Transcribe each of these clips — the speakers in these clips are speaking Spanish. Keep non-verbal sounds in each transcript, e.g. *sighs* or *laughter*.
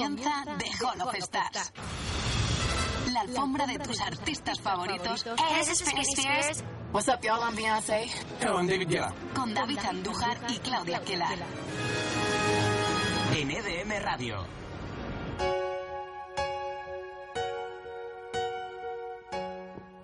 Comienza The Hall of Stars. La alfombra de tus artistas favoritos Hey, this is Britney Spears. What's up, y'all? I'm Beyoncé. Hello, I'm David Guetta. con David Andújar y Claudia Kelar. En EDM Radio.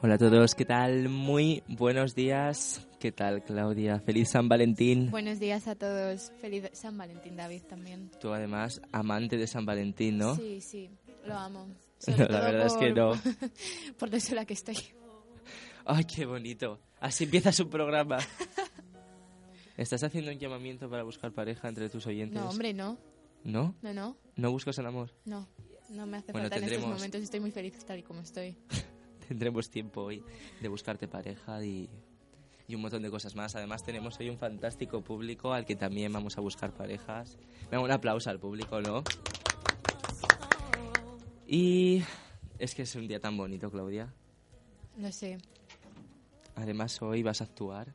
Hola a todos, ¿qué tal? Muy buenos días. ¿Qué tal, Claudia? Feliz San Valentín. Buenos días a todos. Feliz San Valentín, David, también. Tú además, amante de San Valentín, ¿no? Sí, sí, lo amo. *laughs* No, la verdad es que no. *laughs* por lo sola que estoy. Ay, qué bonito. Así empieza su programa. *laughs* ¿Estás haciendo un llamamiento para buscar pareja entre tus oyentes? No, hombre, no. ¿No? No, no, ¿No buscas el amor? no. No me hace Bueno, falta en estos tendremos- momentos. Estoy muy feliz tal y como estoy. Tendremos tiempo hoy de buscarte pareja y, y un montón de cosas más. Además, tenemos hoy un fantástico público al que también vamos a buscar parejas. Venga, un aplauso al público, ¿no? Y es que es un día tan bonito, Claudia. Lo sé. Además, hoy vas a actuar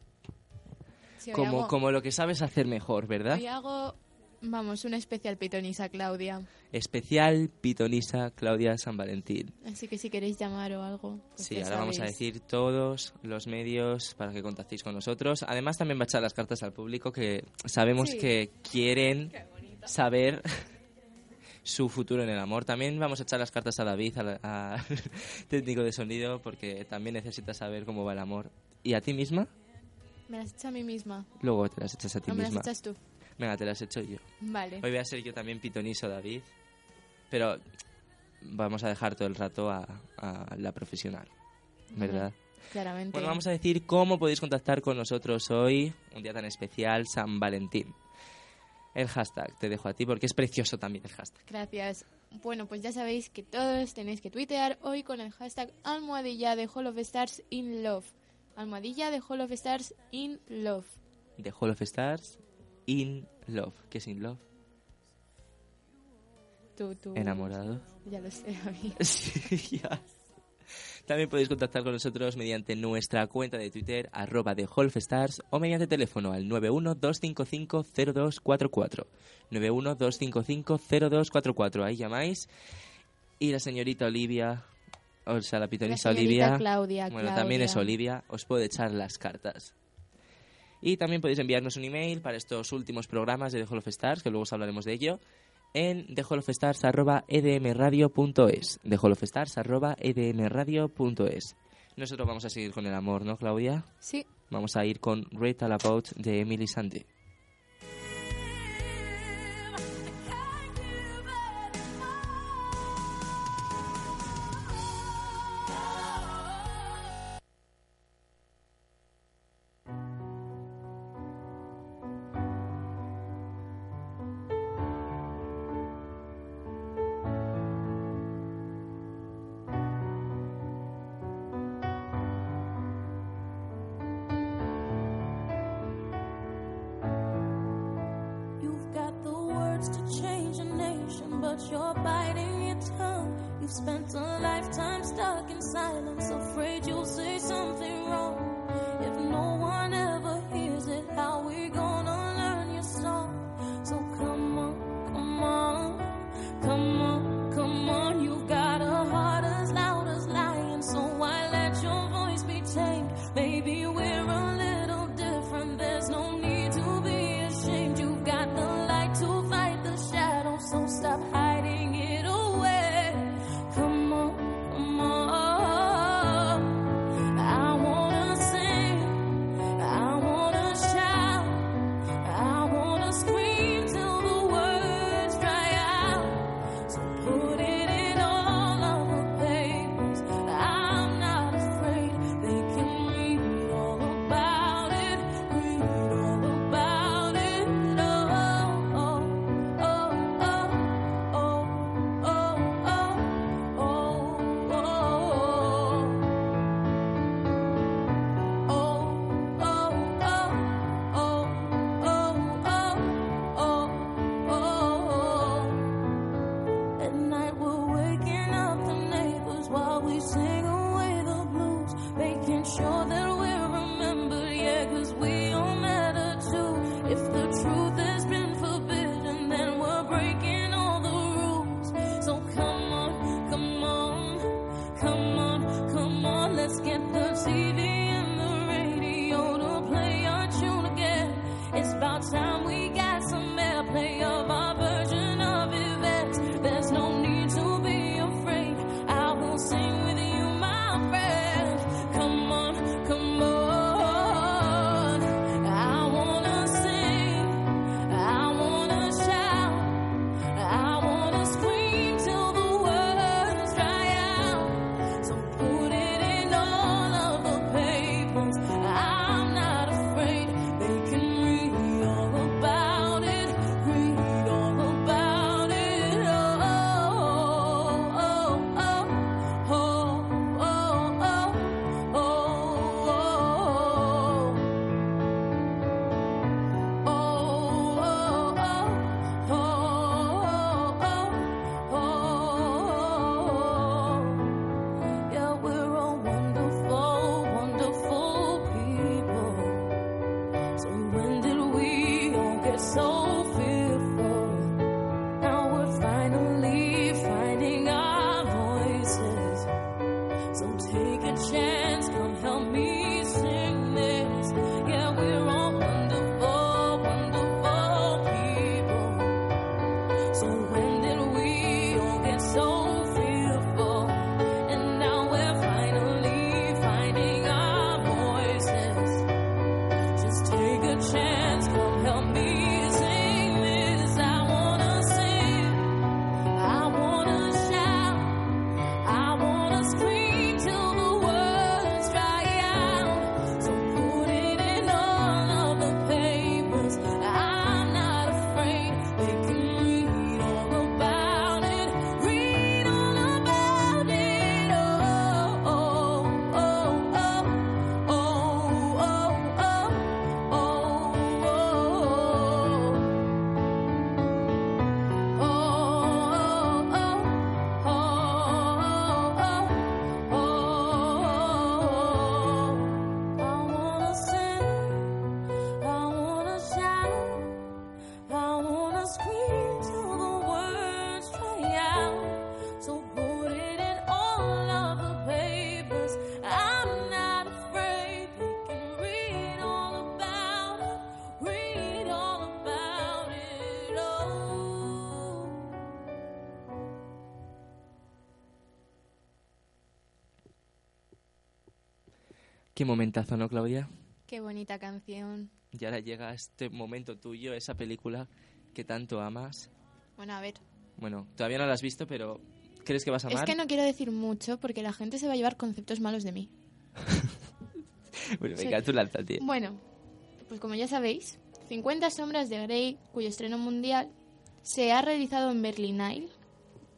Sí, como, hago- como lo que sabes hacer mejor, ¿verdad? Hoy hago, vamos, una especial pitonisa, Claudia. Especial pitonisa Claudia San Valentín. Así que si queréis llamar o algo. pues Sí, ahora vamos a sabéis. decir todos los medios para que contactéis con nosotros. Además, también va a echar las cartas al público que sabemos Sí. que quieren saber *laughs* su futuro en el amor. También vamos a echar las cartas a David, al *laughs* técnico de sonido, porque también necesita saber cómo va el amor. ¿Y a ti misma? Me las hecho a mí misma. Luego te las echas a ti ¿O me las misma. echas tú? Venga, te las he hecho yo. Vale. Hoy voy a ser yo también pitonizo, David. Pero vamos a dejar todo el rato a, la profesional, ¿verdad? Claramente. Bueno, vamos a decir cómo podéis contactar con nosotros hoy, un día tan especial, San Valentín. El hashtag te dejo a ti porque es precioso también el hashtag. Gracias. Bueno, pues ya sabéis que todos tenéis que tuitear hoy con el hashtag almohadilla de Hall of Stars in Love. Almohadilla de Hall of Stars in Love. De Hall of Stars In Love. ¿Qué es In Love? Enamorado. Ya lo sé, a mí. *laughs* sí, ya. También podéis contactar con nosotros mediante nuestra cuenta de Twitter, arroba de Stars, o mediante teléfono al 912550244. 912550244. Ahí llamáis. Y la señorita Olivia, o sea, la pitonisa Olivia. Claudia, bueno, Claudia. también es Olivia, os puede echar las cartas. Y también podéis enviarnos un email para estos últimos programas de The Hall of Stars, que luego os hablaremos de ello, en theholofstars.edmradio.es. Theholofstars.edmradio.es. Nosotros vamos a seguir con el amor, ¿no, Claudia? Sí. Vamos a ir con Rita Lapout de Emily Sante. Qué momentazo, ¿no, Claudia? Qué bonita canción. Y ahora llega este momento tuyo, esa película que tanto amas. Bueno, a ver. Bueno, todavía no la has visto, pero ¿crees que vas a amar? Es que no quiero decir mucho porque la gente se va a llevar conceptos malos de mí. *laughs* Bueno, venga, tú lánzate. Bueno, pues como ya sabéis, 50 sombras de Grey, cuyo estreno mundial se ha realizado en Berlinale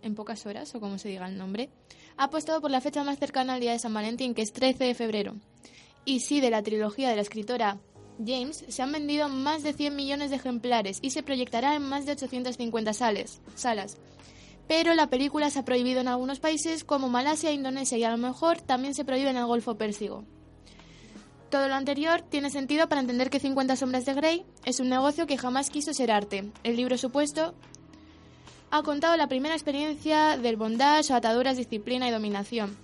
en pocas horas, o como se diga el nombre, ha apostado por la fecha más cercana al día de San Valentín, que es 13 de febrero. Y sí, de la trilogía de la escritora James se han vendido más de 100 millones de ejemplares y se proyectará en más de 850 sales, salas. Pero la película se ha prohibido en algunos países como Malasia Indonesia y a lo mejor también se prohíbe en el Golfo Pérsico. Todo lo anterior tiene sentido para entender que 50 sombras de Grey es un negocio que jamás quiso ser arte. El libro supuesto ha contado la primera experiencia del bondage, ataduras, disciplina y dominación.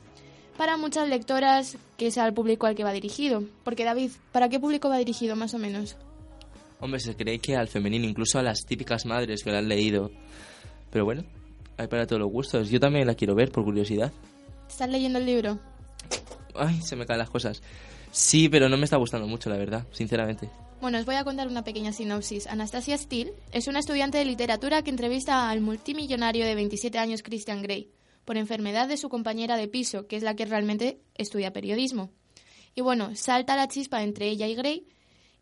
Para muchas lectoras, que es al público al que va dirigido. Porque David, ¿para qué público va dirigido más o menos? Hombre, se cree que al femenino, incluso a las típicas madres que la han leído. Pero bueno, hay para todos los gustos. Yo también la quiero ver, por curiosidad. ¿Estás leyendo el libro? Ay, se me caen las cosas. Sí, pero no me está gustando mucho, la verdad, sinceramente. Bueno, os voy a contar una pequeña sinopsis. Anastasia Steele es una estudiante de literatura que entrevista al multimillonario de 27 años Christian Grey por enfermedad de su compañera de piso, que es la que realmente estudia periodismo. Y bueno, salta la chispa entre ella y Grey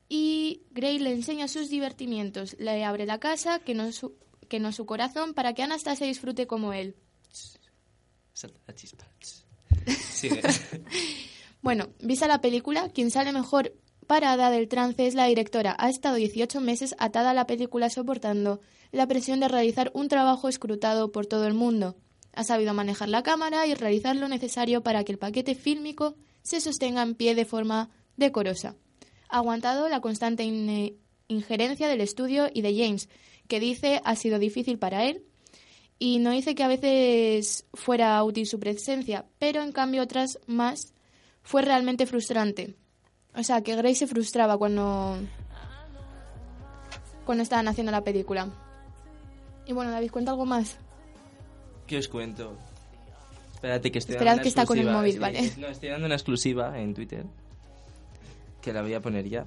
y Grey le enseña sus divertimientos, le abre la casa, que no su, que no su corazón, para que Anastasia disfrute como él. Salta la chispa. Sigue. *laughs* Bueno, vista la película, quien sale mejor parada del trance es la directora. Ha estado 18 meses atada a la película soportando la presión de realizar un trabajo escrutado por todo el mundo. Ha sabido manejar la cámara y realizar lo necesario para que el paquete fílmico se sostenga en pie de forma decorosa. Ha aguantado la constante in- injerencia del estudio y de James, que dice ha sido difícil para él y no dice que a veces fuera útil su presencia, pero en cambio otras más fue realmente frustrante. O sea, que Grace se frustraba cuando cuando estaban haciendo la película. Y bueno, David, cuenta algo más. ¿Qué os cuento? Espérate que estoy Esperad dando una que está con el móvil. ¿vale? No, estoy dando una exclusiva en Twitter. Que la voy a poner ya.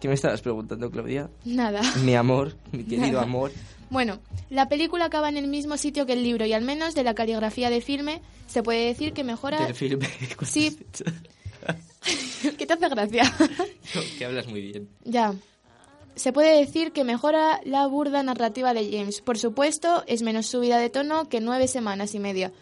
¿Qué me estabas preguntando, Claudia? Nada. Mi amor, mi *laughs* querido Nada. amor. Bueno, la película acaba en el mismo sitio que el libro y al menos de la caligrafía de filme se puede decir que mejora... Del filme. *laughs* Sí. *laughs* ¿Qué te hace gracia? que hablas muy bien. Ya. Se puede decir que mejora la burda narrativa de James. Por supuesto, es menos subida de tono que nueve semanas y media.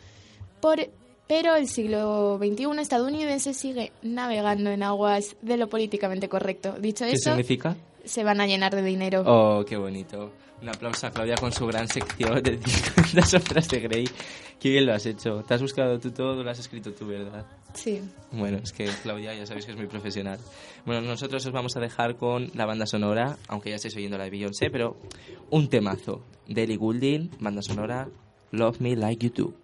Por- pero el siglo XXI estadounidense sigue navegando en aguas de lo políticamente correcto. Dicho ¿Qué eso, significa? se van a llenar de dinero. Oh, qué bonito. Un aplauso a Claudia con su gran sección de *laughs* 50 sombras de Grey. Qué bien lo has hecho. Te has buscado tú todo, lo has escrito tú, ¿verdad? Sí. Bueno, es que Claudia ya sabéis que es muy profesional. Bueno, nosotros os vamos a dejar con la banda sonora, aunque ya estéis oyendo la de Beyoncé, pero un temazo. Ellie Goulding, banda sonora, Love Me Like You Do.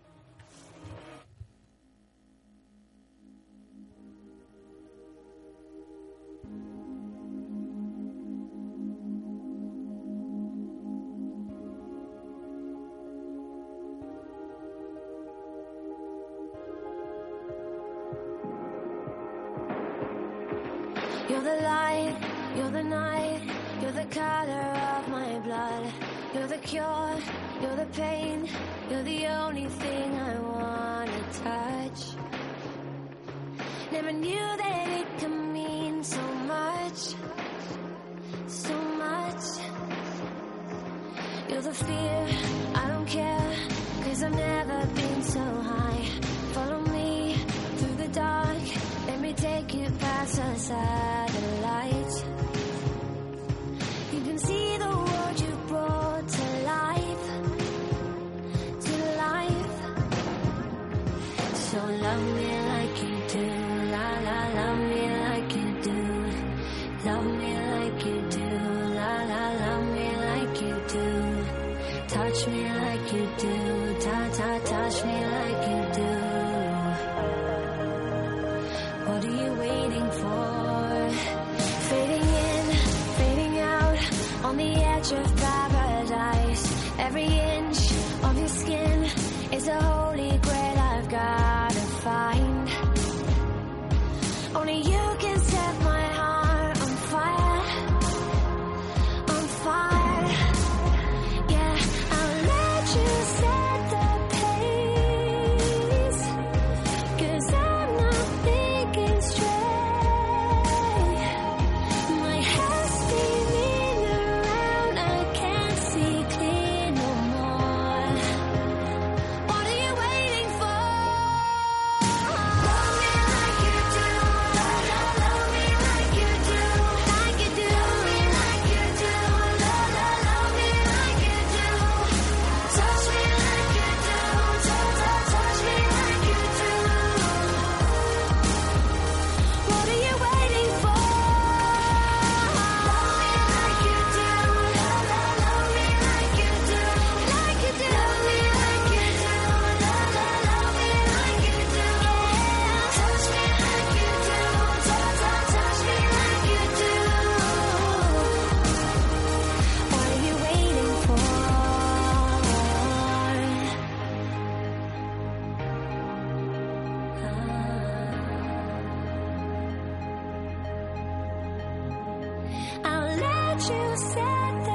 You set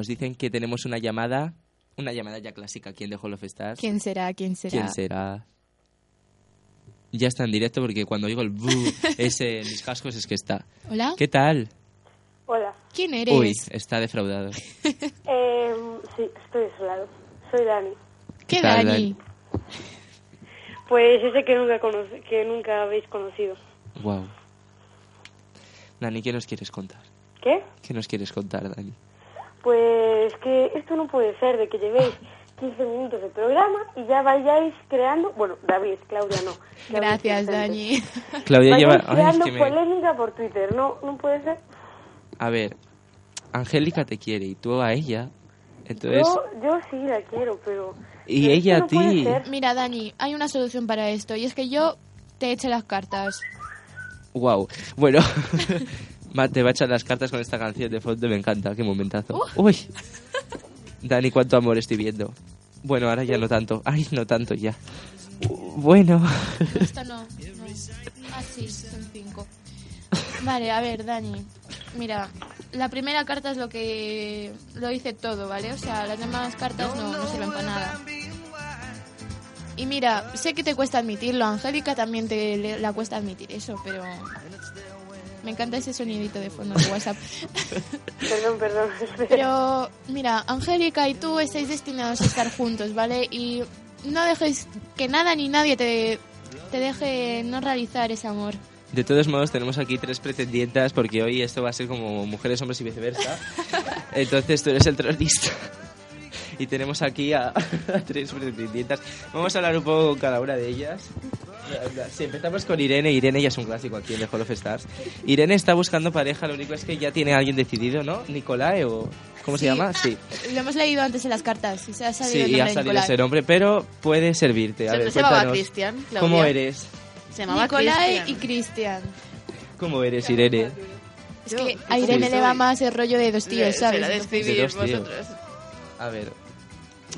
nos dicen que tenemos una llamada, una llamada ya clásica aquí en The Hall of Stars. ¿Quién será? ¿Quién será? ¿Quién será? Ya está en directo porque cuando oigo el bu *laughs* ese en mis cascos es que está. Hola. ¿Qué tal? Hola. ¿Quién eres? Uy, está defraudado. *laughs* Eh, sí, estoy desolado. Soy Dani. ¿Qué ¿Qué tal, Dani? Pues ese que nunca, conoce, que nunca habéis conocido. Wow. Dani, ¿qué nos quieres contar? ¿Qué? ¿Qué nos quieres contar, Dani? Pues que esto no puede ser de que llevéis *laughs* 15 minutos de programa y ya vayáis creando... Bueno, David, Claudia no. Claudia es Gracias. Dani. Claudia lleva... Ay, es creando me- polémica por Twitter. No, no puede ser. A ver, Angélica te quiere y tú a ella. Entonces, Yo, yo sí la quiero, pero... y pero ella a no ti. Mira, Dani, hay una solución para esto y es que yo te eche las cartas. Wow. Bueno, *laughs* Ma, te va a echar las cartas con esta canción de fondo, me encanta, qué momentazo. Uh. Uy. *laughs* Dani, cuánto amor estoy viendo. Bueno, ahora ya no tanto. Ay, no tanto ya. Bueno. Esta no. no. *laughs* Ah, sí, son cinco. Vale, a ver, Dani. Mira, la primera carta es lo que lo dice todo, ¿vale? O sea, las demás cartas no, no sirven para nada. Y mira, sé que te cuesta admitirlo, a Angélica también te le- la cuesta admitir eso, pero me encanta ese sonidito de fondo de WhatsApp. *laughs* Perdón, perdón. Pero mira, Angélica y tú estáis destinados a estar juntos, ¿vale? Y no dejéis que nada ni nadie te, te deje no realizar ese amor. De todos modos, tenemos aquí tres pretendientas porque hoy esto va a ser como mujeres, hombres y viceversa. *laughs* Entonces tú eres el tronista. Y tenemos aquí a, *laughs* a tres pretendientas. Vamos a hablar un poco con cada una de ellas. Si empezamos con Irene, Irene ya es un clásico aquí en The Hall of Stars. Irene está buscando pareja, lo único es que ya tiene a alguien decidido, ¿no? Nicolae o... ¿Cómo se Sí. llama? Sí. Lo hemos leído antes en las cartas y se ha Sí, salido el y ha nombre de salido Nicolás. ese nombre, pero puede servirte. A Se- ver, se llamaba Cristian. ¿Cómo eres? Se llamaba Nicolai Cristian. y Cristian. ¿Cómo eres, Irene? Es que a Irene le va más el rollo de dos tíos, Se ¿sabes? la Entonces- describís De vosotros. A ver,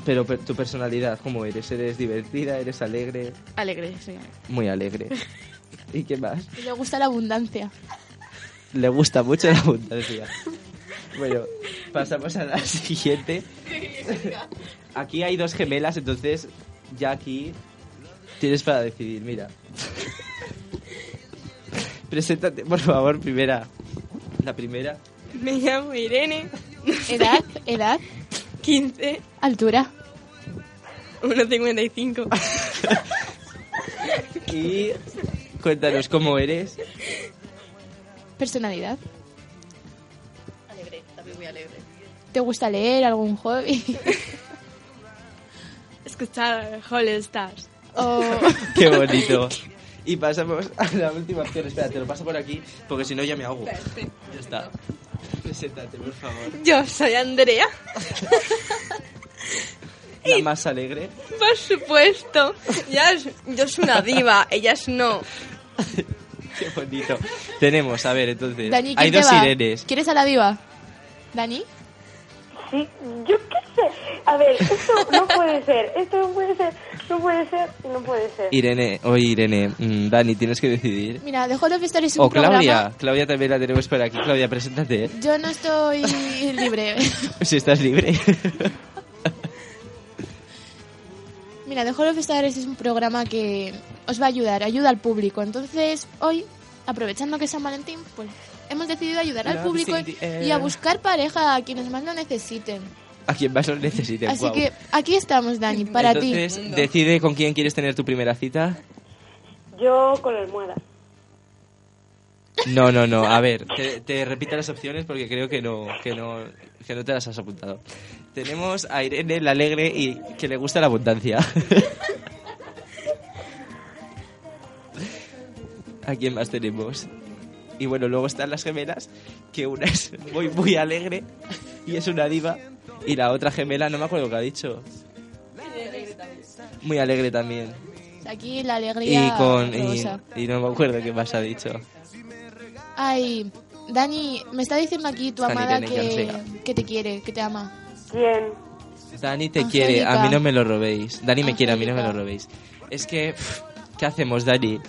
pero per- tu personalidad, ¿cómo eres? ¿Eres divertida? ¿Eres alegre? Alegre, sí. Muy alegre. *laughs* ¿Y qué más? Y le gusta la abundancia. Le gusta mucho la abundancia. Bueno, pasamos a la siguiente. Aquí hay dos gemelas, entonces ya aquí tienes para decidir, mira. *laughs* Preséntate, por favor, primera. La primera. Me llamo Irene, Edad, edad, 15, altura. 1,55. *laughs* Y cuéntanos cómo eres. Personalidad. Alegre, también muy alegre. ¿Te gusta leer algún hobby? *laughs* Escuchar All Stars. o *laughs* Qué bonito. Y pasamos a la última opción. Espera, te lo paso por aquí, porque si no ya me ahogo. Ya está. Preséntate, por favor. Yo soy Andrea, La más alegre. por supuesto. Ya es- yo soy una diva, ellas no. Qué bonito. Tenemos, a ver, entonces. Dani, ¿quién hay dos va? Irenes. ¿Quieres a la diva? ¿Dani? Sí, yo qué sé. A ver, esto no puede ser. Esto no puede ser. No puede ser. No puede ser. Irene, oye Irene, mm, Dani, tienes que decidir. Mira, The Hall of es un O Claudia, programa... Claudia también la tenemos por aquí. Claudia, preséntate. Yo no estoy libre. *laughs* si estás libre. *laughs* Mira, The Hall of Stars es un programa que os va a ayudar, ayuda al público. Entonces, hoy, aprovechando que es San Valentín, pues hemos decidido ayudar al Love público is in the y a buscar pareja a quienes más lo necesiten. *laughs* A quien más lo necesite. Así guau. que aquí estamos, Dani, *laughs* para Entonces, ti. decide con quién quieres tener tu primera cita. Yo con la almohada. No, no, no. A ver, te, te repito las opciones porque creo que no, que no, que no te las has apuntado. Tenemos a Irene, la alegre y que le gusta la abundancia. *laughs* ¿A quién más tenemos? Y bueno, luego están las gemelas, que una es muy, muy alegre y es una diva. Y la otra gemela, no me acuerdo lo que ha dicho. Muy alegre también. Aquí la alegría Y con. Y, no me acuerdo qué más ha dicho. Ay, Dani, me está diciendo aquí tu Dani amada que, que te quiere, que te ama. ¿Quién? Dani te quiere, a mí no me lo robéis. Dani me quiere, a mí no me lo robéis. Es que, pff, ¿qué hacemos, Dani?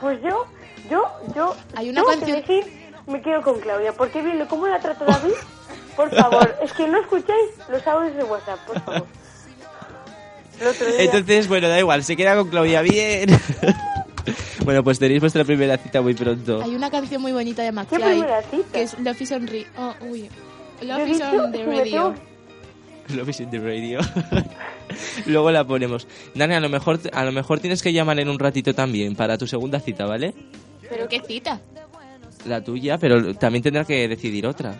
Pues yo, yo, yo. Hay una canción- que decir, me quedo con Claudia, porque viendo cómo la trata David, *laughs* por favor, es que no escucháis los audios de WhatsApp, por favor. Entonces, bueno, da igual, se queda con Claudia bien. *laughs* bueno, pues tenéis vuestra primera cita muy pronto. Hay una canción muy bonita de ¿Qué McFly primera cita? que es Love is on, Re- oh, uy. Love is on the radio. *laughs* Love is in the radio. *laughs* Luego la ponemos. Dani, a lo mejor a lo mejor tienes que llamar en un ratito también para tu segunda cita, ¿vale? ¿Pero qué cita? La tuya, pero también tendrás que decidir otra.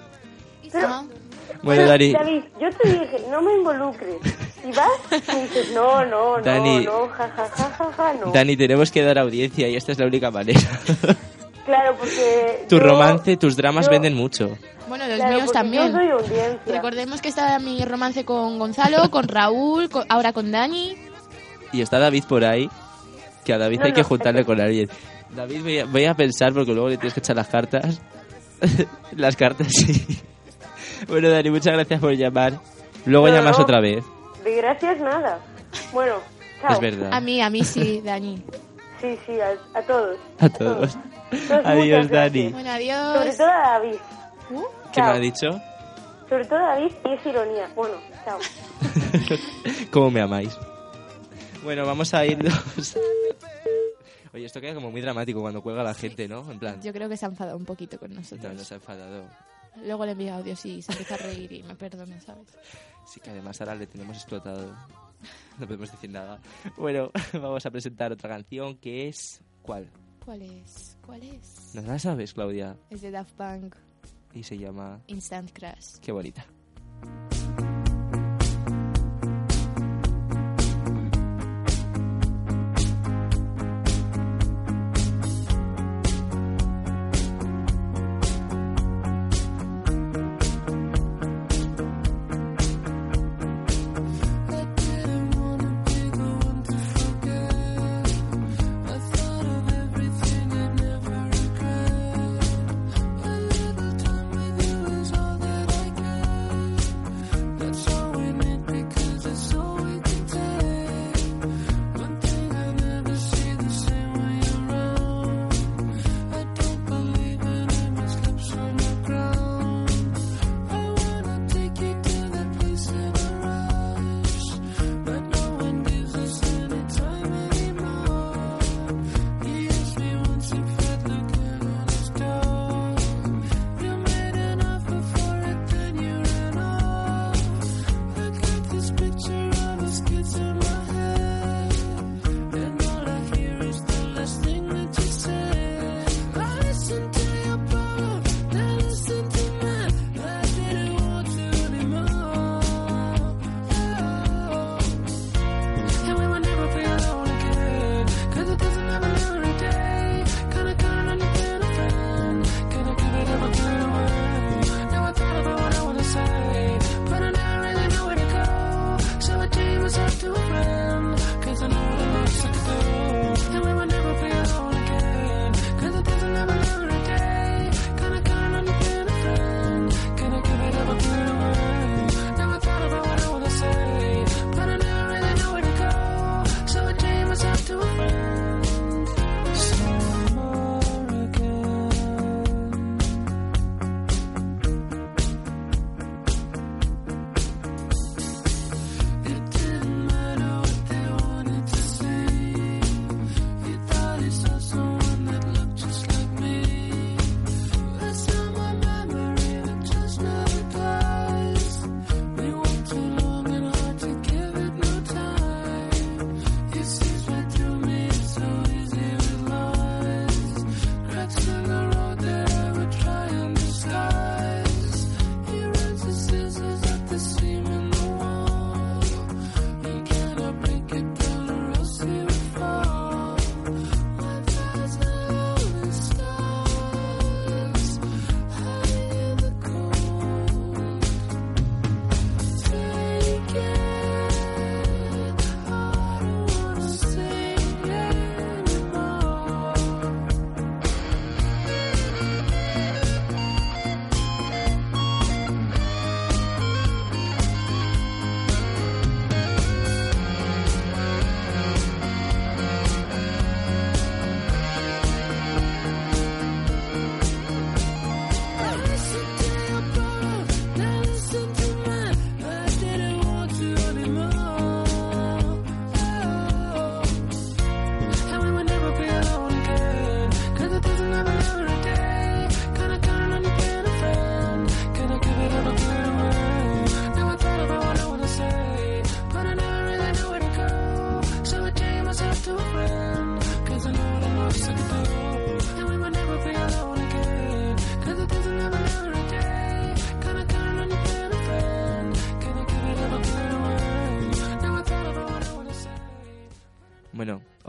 Ah, Bueno, Dani, David, yo te dije, no me involucres. Y vas y dices, no, no, no, Dani. no, ja, ja, ja, ja, ja, no. Dani, tenemos que dar audiencia y esta es la única manera. Claro, porque. tu yo- romance, tus dramas yo- venden mucho. Bueno, los Claro, míos también. Yo soy audiencia. Recordemos que está mi romance con Gonzalo, con Raúl, con- ahora con Dani. Y está David por ahí, que a David No, hay que no, juntarle es- con alguien. David, voy a, voy a pensar porque luego le tienes que echar las cartas. *laughs* las cartas, sí. Bueno, Dani, muchas gracias por llamar. Luego No, llamas no. otra vez. De gracias, nada. Bueno, chao. Es verdad. A mí, a mí sí, Dani. Sí, sí, a, a todos. A todos. Adiós, Dani. Bueno, Sobre adiós. todo a David. ¿Qué me ha dicho? Sobre todo a David y es ironía. Bueno, chao. *laughs* ¿Cómo me amáis? Bueno, vamos a irnos. Oye, esto queda como muy dramático cuando cuelga la gente, ¿no? En plan, Yo creo que se ha enfadado un poquito con no, nosotros. no se ha enfadado. Luego le envía audios y se empieza a reír y me perdona, ¿sabes? Sí que además ahora le tenemos explotado. No podemos decir nada. Bueno, *laughs* vamos a presentar otra canción que es... ¿Cuál? ¿Cuál es? ¿Cuál es? ¿No la sabes, Claudia? Es de Daft Punk, Y se llama... Instant Crash. Qué bonita.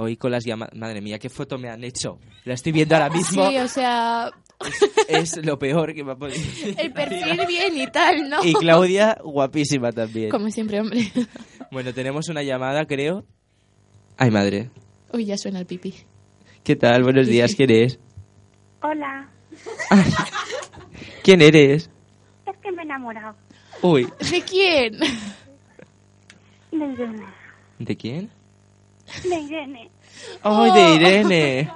Hoy con las llamadas... Madre mía, qué foto me han hecho. La estoy viendo ahora mismo. Sí, o sea, Es lo peor que me ha podido *laughs* el perfil bien y tal, ¿no? Y Claudia, guapísima también. Como siempre, hombre. *laughs* Bueno, tenemos una llamada, creo. Ay, madre. Uy, ya suena el pipí. ¿Qué tal? Buenos días, ¿quién es? Hola, *laughs* ¿Quién eres? es que me he enamorado Uy, ¿De quién? de Irene. ¿de quién? De Irene. ¡Ay, de Irene!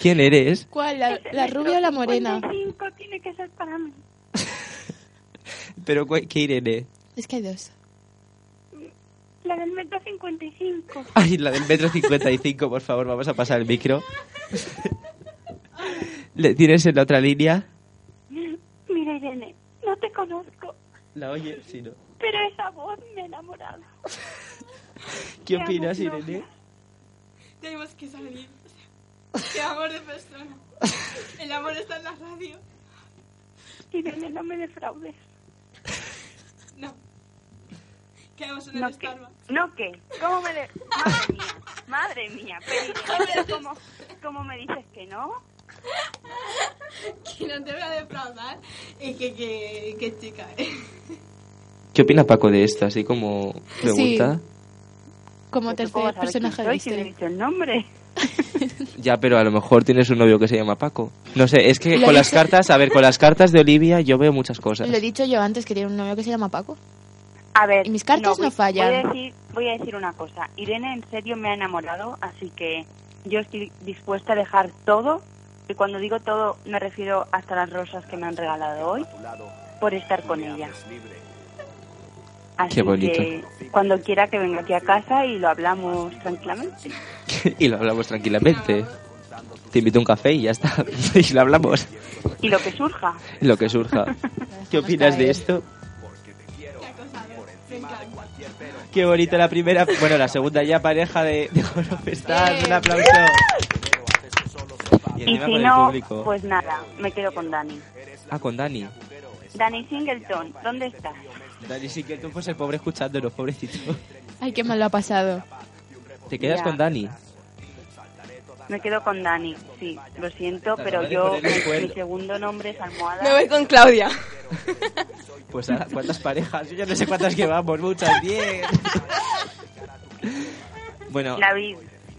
¿Quién eres? ¿Cuál? ¿La, la rubia o la morena? 55 tiene que ser para mí. *laughs* ¿Pero qué Irene? Es que hay dos. La del metro 55. Ay, la del metro 55, por favor, vamos a pasar el micro. ¿Le tienes en la otra línea? Mira, Irene, no te conozco, La oye, sí, no. pero esa voz me ha enamorado. ¿Qué Te amo, opinas. Irene? Tenemos que salir. Qué amor de persona. El amor está en la radio. Irene, no me defraudes. No. Quedamos en ¿No el qué? Starbucks. ¿No qué? ¿Cómo me de... Madre mía, madre mía. Pero ¿cómo, ¿cómo me dices que no? Que no te voy a defraudar. Y que, que, que chica, eh. ¿Qué opina Paco de esto? Así como me Sí. Como ¿Cómo tercer personaje de la si no he historia. dicho el nombre? *laughs* Ya, pero a lo mejor tienes un novio que se llama Paco. No sé, es que Lo con las cartas, a ver, con las cartas de Olivia yo veo muchas cosas. Lo he dicho yo antes que tiene un novio que se llama Paco. A ver, Y mis cartas no voy- fallan. Voy a, decir, voy a decir una cosa. Irene en serio me ha enamorado, así que yo estoy dispuesta a dejar todo. Y cuando digo todo, me refiero hasta las rosas que me han regalado hoy, por estar con ella. Así Qué bonito. que cuando quiera que venga aquí a casa y lo hablamos tranquilamente. *laughs* y lo hablamos tranquilamente. Te invito a un café y ya está. *laughs* y lo hablamos. Y lo que surja. *laughs* Lo que surja. ¿Qué opinas de esto? Qué bonita la primera. Bueno, la segunda ya pareja de, de. Un aplauso. Y Y si no, pues nada, me quedo con Dani. Ah, con Dani. Dani Singleton, ¿dónde estás? Dani sí que tú, pues el pobre escuchándonos, pobrecito. Ay, qué mal lo ha pasado. ¿Te quedas Ya. con Dani? Me quedo con Dani, sí, lo siento, Te pero acabas de yo, poner el mi, cuerno. segundo nombre es Almohada. Me voy con Claudia. *laughs* Pues ahora, ¿cuántas parejas? Yo ya no sé cuántas llevamos, muchas, diez. *laughs* bueno, David,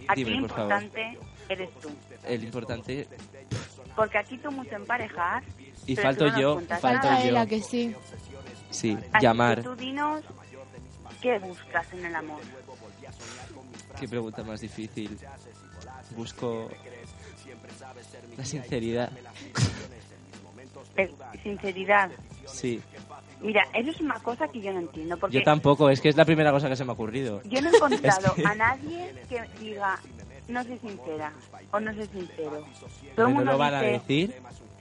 aquí Dime, lo por favor. importante eres tú. el importante... Porque aquí tú mucho emparejar. Y pero falto tú no nos yo, falto nada. yo. Que sí. Sí, Así llamar. que tú dinos qué buscas en el amor. Qué pregunta más difícil. Busco la sinceridad. Eh, Sinceridad. Sí. Mira, eso es una cosa que yo no entiendo. Porque Yo tampoco, es que es la primera cosa que se me ha ocurrido. yo no he encontrado *laughs* Es que- a nadie que diga no soy sincera o no soy sincero. Todo ¿Me el no mundo lo van a decir?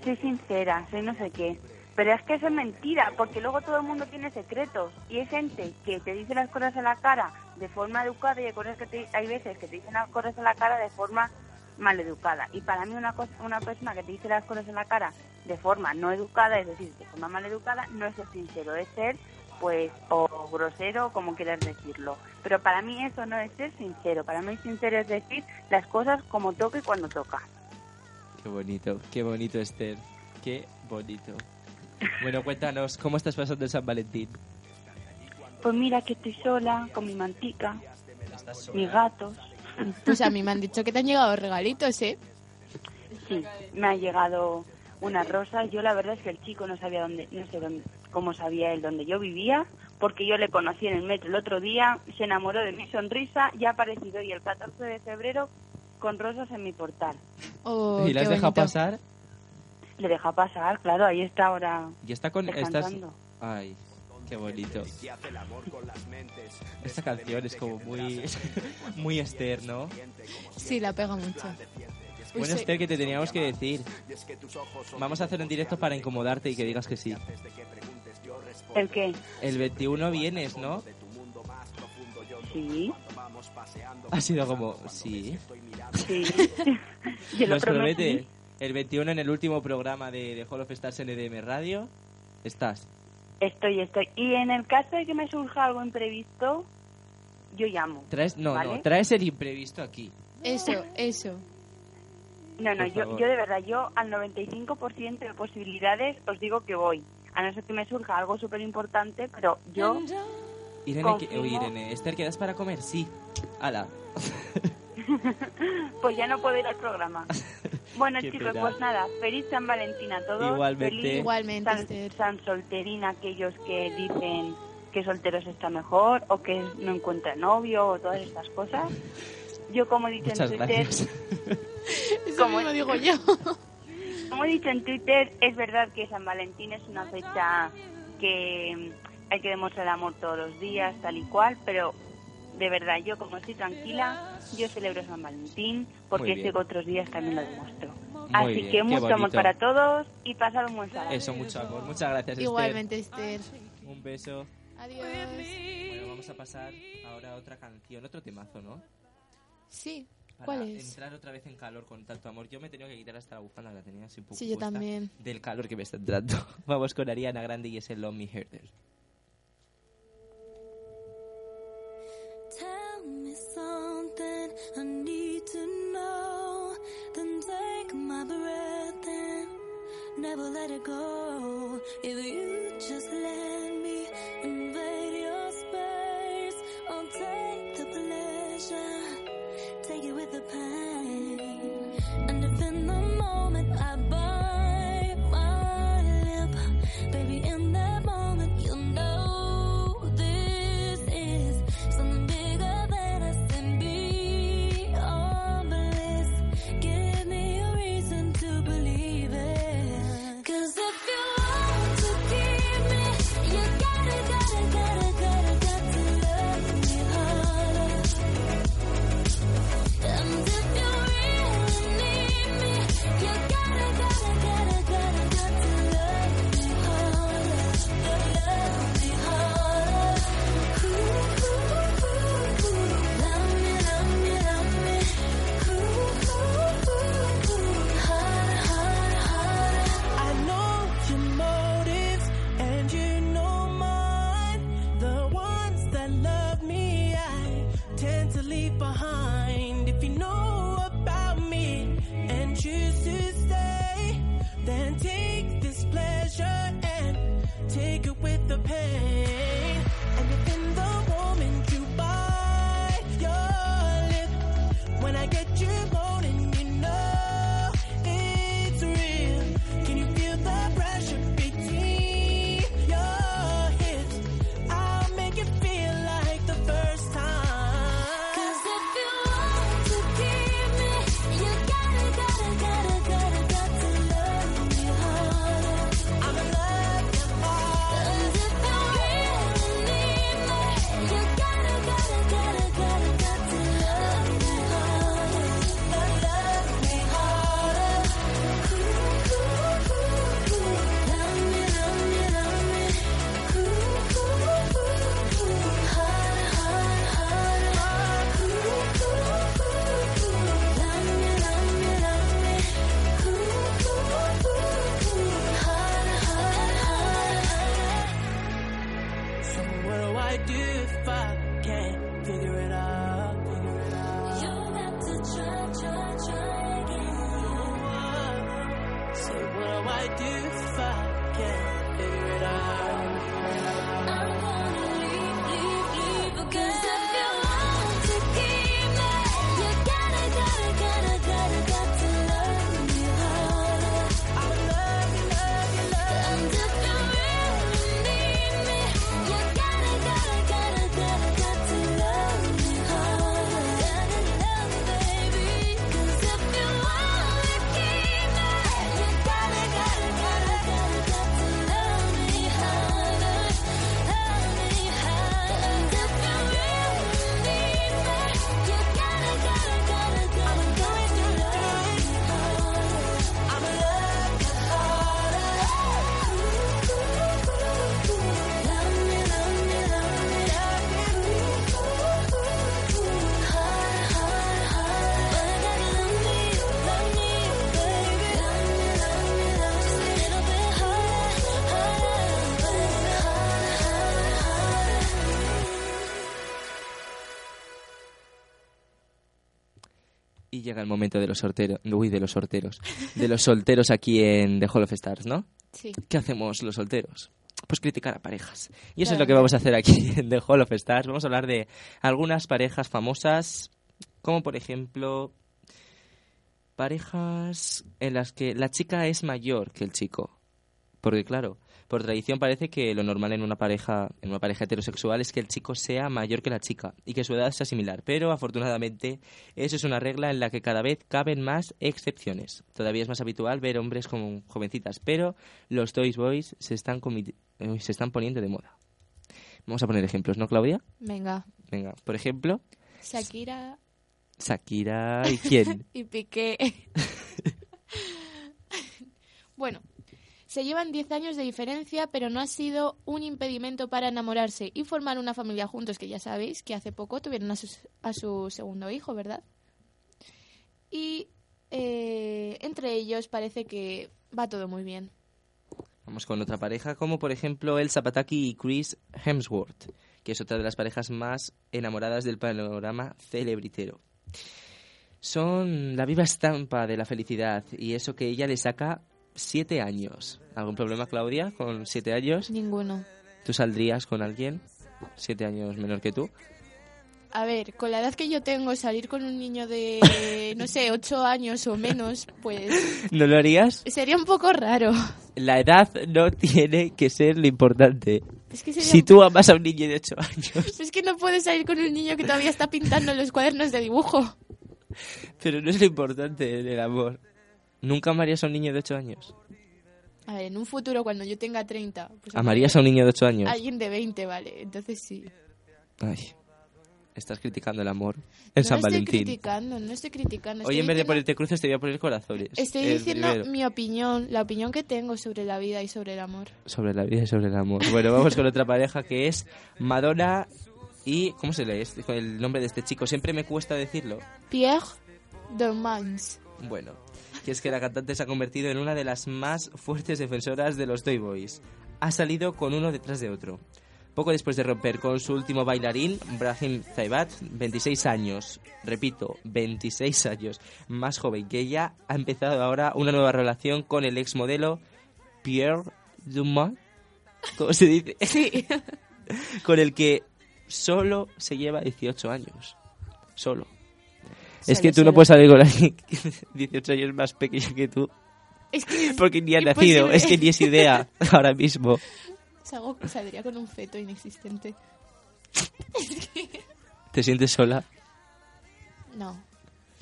soy sincera, soy no sé qué. Pero es que eso es mentira, porque luego todo el mundo tiene secretos. Y hay gente que te dice las cosas a la cara de forma educada y hay, cosas que te- hay veces que te dicen las cosas a la cara de forma maleducada. Y para mí una, cosa, una persona que te dice las cosas a la cara de forma no educada, es decir, de forma maleducada, no es ser sincero, es ser pues o grosero, como quieras decirlo. Pero para mí eso no es ser sincero. Para mí sincero es decir las cosas como toca y cuando toca. Qué bonito, qué bonito, Esther. Qué bonito. Bueno, cuéntanos, ¿cómo estás pasando el San Valentín? Pues mira que estoy sola, con mi mantica, mis gatos. Pues a mí me han dicho que te han llegado regalitos, ¿eh? Sí, me ha llegado unas rosas. Yo la verdad es que el chico no sabía dónde, no sé dónde, cómo sabía él dónde yo vivía, porque yo le conocí en el metro el otro día, se enamoró de mi sonrisa y ha aparecido hoy el 14 de febrero con rosas en mi portal. Oh, ¿Y las deja pasar? Le deja pasar, claro, ahí está ahora Y está con... Ay, qué bonito. Esta canción es como muy... *laughs* muy Esther, ¿no? Sí, la pega mucho. Bueno. Esther, que te teníamos que decir. Vamos a hacer un directo para incomodarte y que digas que sí. ¿El qué? El 21 vienes, ¿no? Sí, Ha sido como, sí. sí. *laughs* Nos promete el 21 en el último programa de, de Hall of Stars NDM Radio. Estás. Estoy, estoy. Y en el caso de que me surja algo imprevisto, yo llamo. Traes, no, ¿vale? no, traes el imprevisto aquí. Eso, eso. No, no, yo, yo de verdad, yo al 95% de posibilidades os digo que voy. A no ser que me surja algo súper importante, pero yo Irene, que- Irene, Esther, ¿quedas para comer? Sí. Ala. *laughs* pues ya no puedo ir al programa. *laughs* Bueno, Qué chicos, pena. pues nada, feliz San Valentín a todos. Igualmente. Feliz Igualmente, San. San Solterín a aquellos que dicen que solteros está mejor o que no encuentra novio o todas estas cosas. Yo, como he dicho Muchas en Twitter. *laughs* Eso Como mismo digo yo. *laughs* como he dicho en Twitter, es verdad que San Valentín es una fecha que hay que demostrar amor todos los días, tal y cual, pero de verdad, yo como estoy tranquila, yo celebro San Valentín porque sé que otros días también lo demuestro. Muy Así bien, que mucho amor para todos y pasad un buen sábado. Eso, mucho amor. Muchas gracias, Esther. Igualmente, Esther. Un beso. Adiós. Bueno, vamos a pasar ahora a otra canción, otro temazo, ¿no? Sí. Para ¿Cuál es? entrar otra vez en calor con tanto amor. Yo me he tenido que quitar hasta la bufanda, la tenía así un poco Sí, yo también. Del calor que me está entrando. *laughs* Vamos con Ariana Grande y ese Love Me Herder. Something I need to know. Then take my breath and never let it go. If you just let me invade your space, I'll take the pleasure, take it with the pain. Llega el momento de los sorteros, uy, de los sorteros, de los solteros aquí en The Hall of Stars, ¿no? Sí. ¿Qué hacemos los solteros? Pues criticar a parejas. Y eso es lo que vamos a hacer aquí *laughs* en The Hall of Stars. Vamos a hablar de algunas parejas famosas, como por ejemplo parejas en las que la chica es mayor que el chico. Porque claro, por tradición parece que lo normal en una pareja, en una pareja heterosexual es que el chico sea mayor que la chica y que su edad sea similar. Pero afortunadamente eso es una regla en la que cada vez caben más excepciones. Todavía es más habitual ver hombres como jovencitas, pero los Toys Boys se están, uy, se están poniendo de moda. Vamos a poner ejemplos, ¿no, Claudia? Venga. Venga, por ejemplo, Shakira Shakira y quién. *laughs* y Piqué. *laughs* bueno, se llevan 10 años de diferencia, pero no ha sido un impedimento para enamorarse y formar una familia juntos, que ya sabéis que hace poco tuvieron a su, a su segundo hijo, ¿verdad? Y eh, entre ellos parece que va todo muy bien. Vamos con otra pareja, como por ejemplo Elsa Pataki y Chris Hemsworth, que es otra de las parejas más enamoradas del panorama celebritero. Son la viva estampa de la felicidad y eso que ella le saca siete años. ¿Algún problema, Claudia, con siete años? Ninguno. ¿Tú saldrías con alguien siete años menor que tú? A ver, con la edad que yo tengo, salir con un niño de, *laughs* no sé, 8 años o menos, pues *laughs* ¿No lo harías? sería un poco raro. La edad no tiene que ser lo importante. Es que sería Si un tú amas a un niño de ocho años, Es que no puedes salir con un niño que todavía está pintando los cuadernos de dibujo. pero no es lo importante del amor. ¿Nunca amarías a un niño de ocho años? A ver, en un futuro, cuando yo tenga 30... Pues ¿Amarías a un niño de ocho años? Alguien de 20, vale. Entonces sí. Ay, estás criticando el amor en no San estoy Valentín. criticando, no estoy criticando. Hoy estoy en vez de diciendo- ponerte cruces te voy a poner corazones. Estoy El diciendo primero. mi opinión, la opinión que tengo sobre la vida y sobre el amor. Sobre la vida y sobre el amor. Bueno, vamos con otra pareja que es Madonna y... ¿Cómo se lee este- el nombre de este chico? Siempre me cuesta decirlo. Pierre Dormans. Bueno, que es que la cantante se ha convertido en una de las más fuertes defensoras de los Toy Boys. Ha salido con uno detrás de otro. Poco después de romper con su último bailarín, Brahim Zaibat, 26 años, repito, 26 años, más joven que ella, ha empezado ahora una nueva relación con el ex modelo Pierre Dumas, ¿cómo se dice? *laughs* Sí. con el que solo se lleva 18 años. Solo. Es que tú no puedes salir con alguien *laughs* que 18 años más pequeño que tú. Es que Porque ni ha nacido, es que ni es idea *laughs* ahora mismo. Salgo- saldría con un feto inexistente. *laughs* ¿Te sientes sola? No,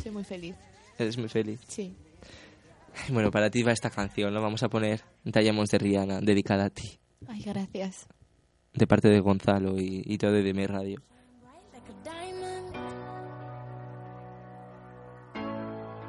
soy muy feliz. Eres muy feliz. Sí. Bueno, para ti va esta canción, lo vamos a poner Diamonds de Rihanna, dedicada a ti, Ay, gracias. de parte de Gonzalo y, y todo de mi radio.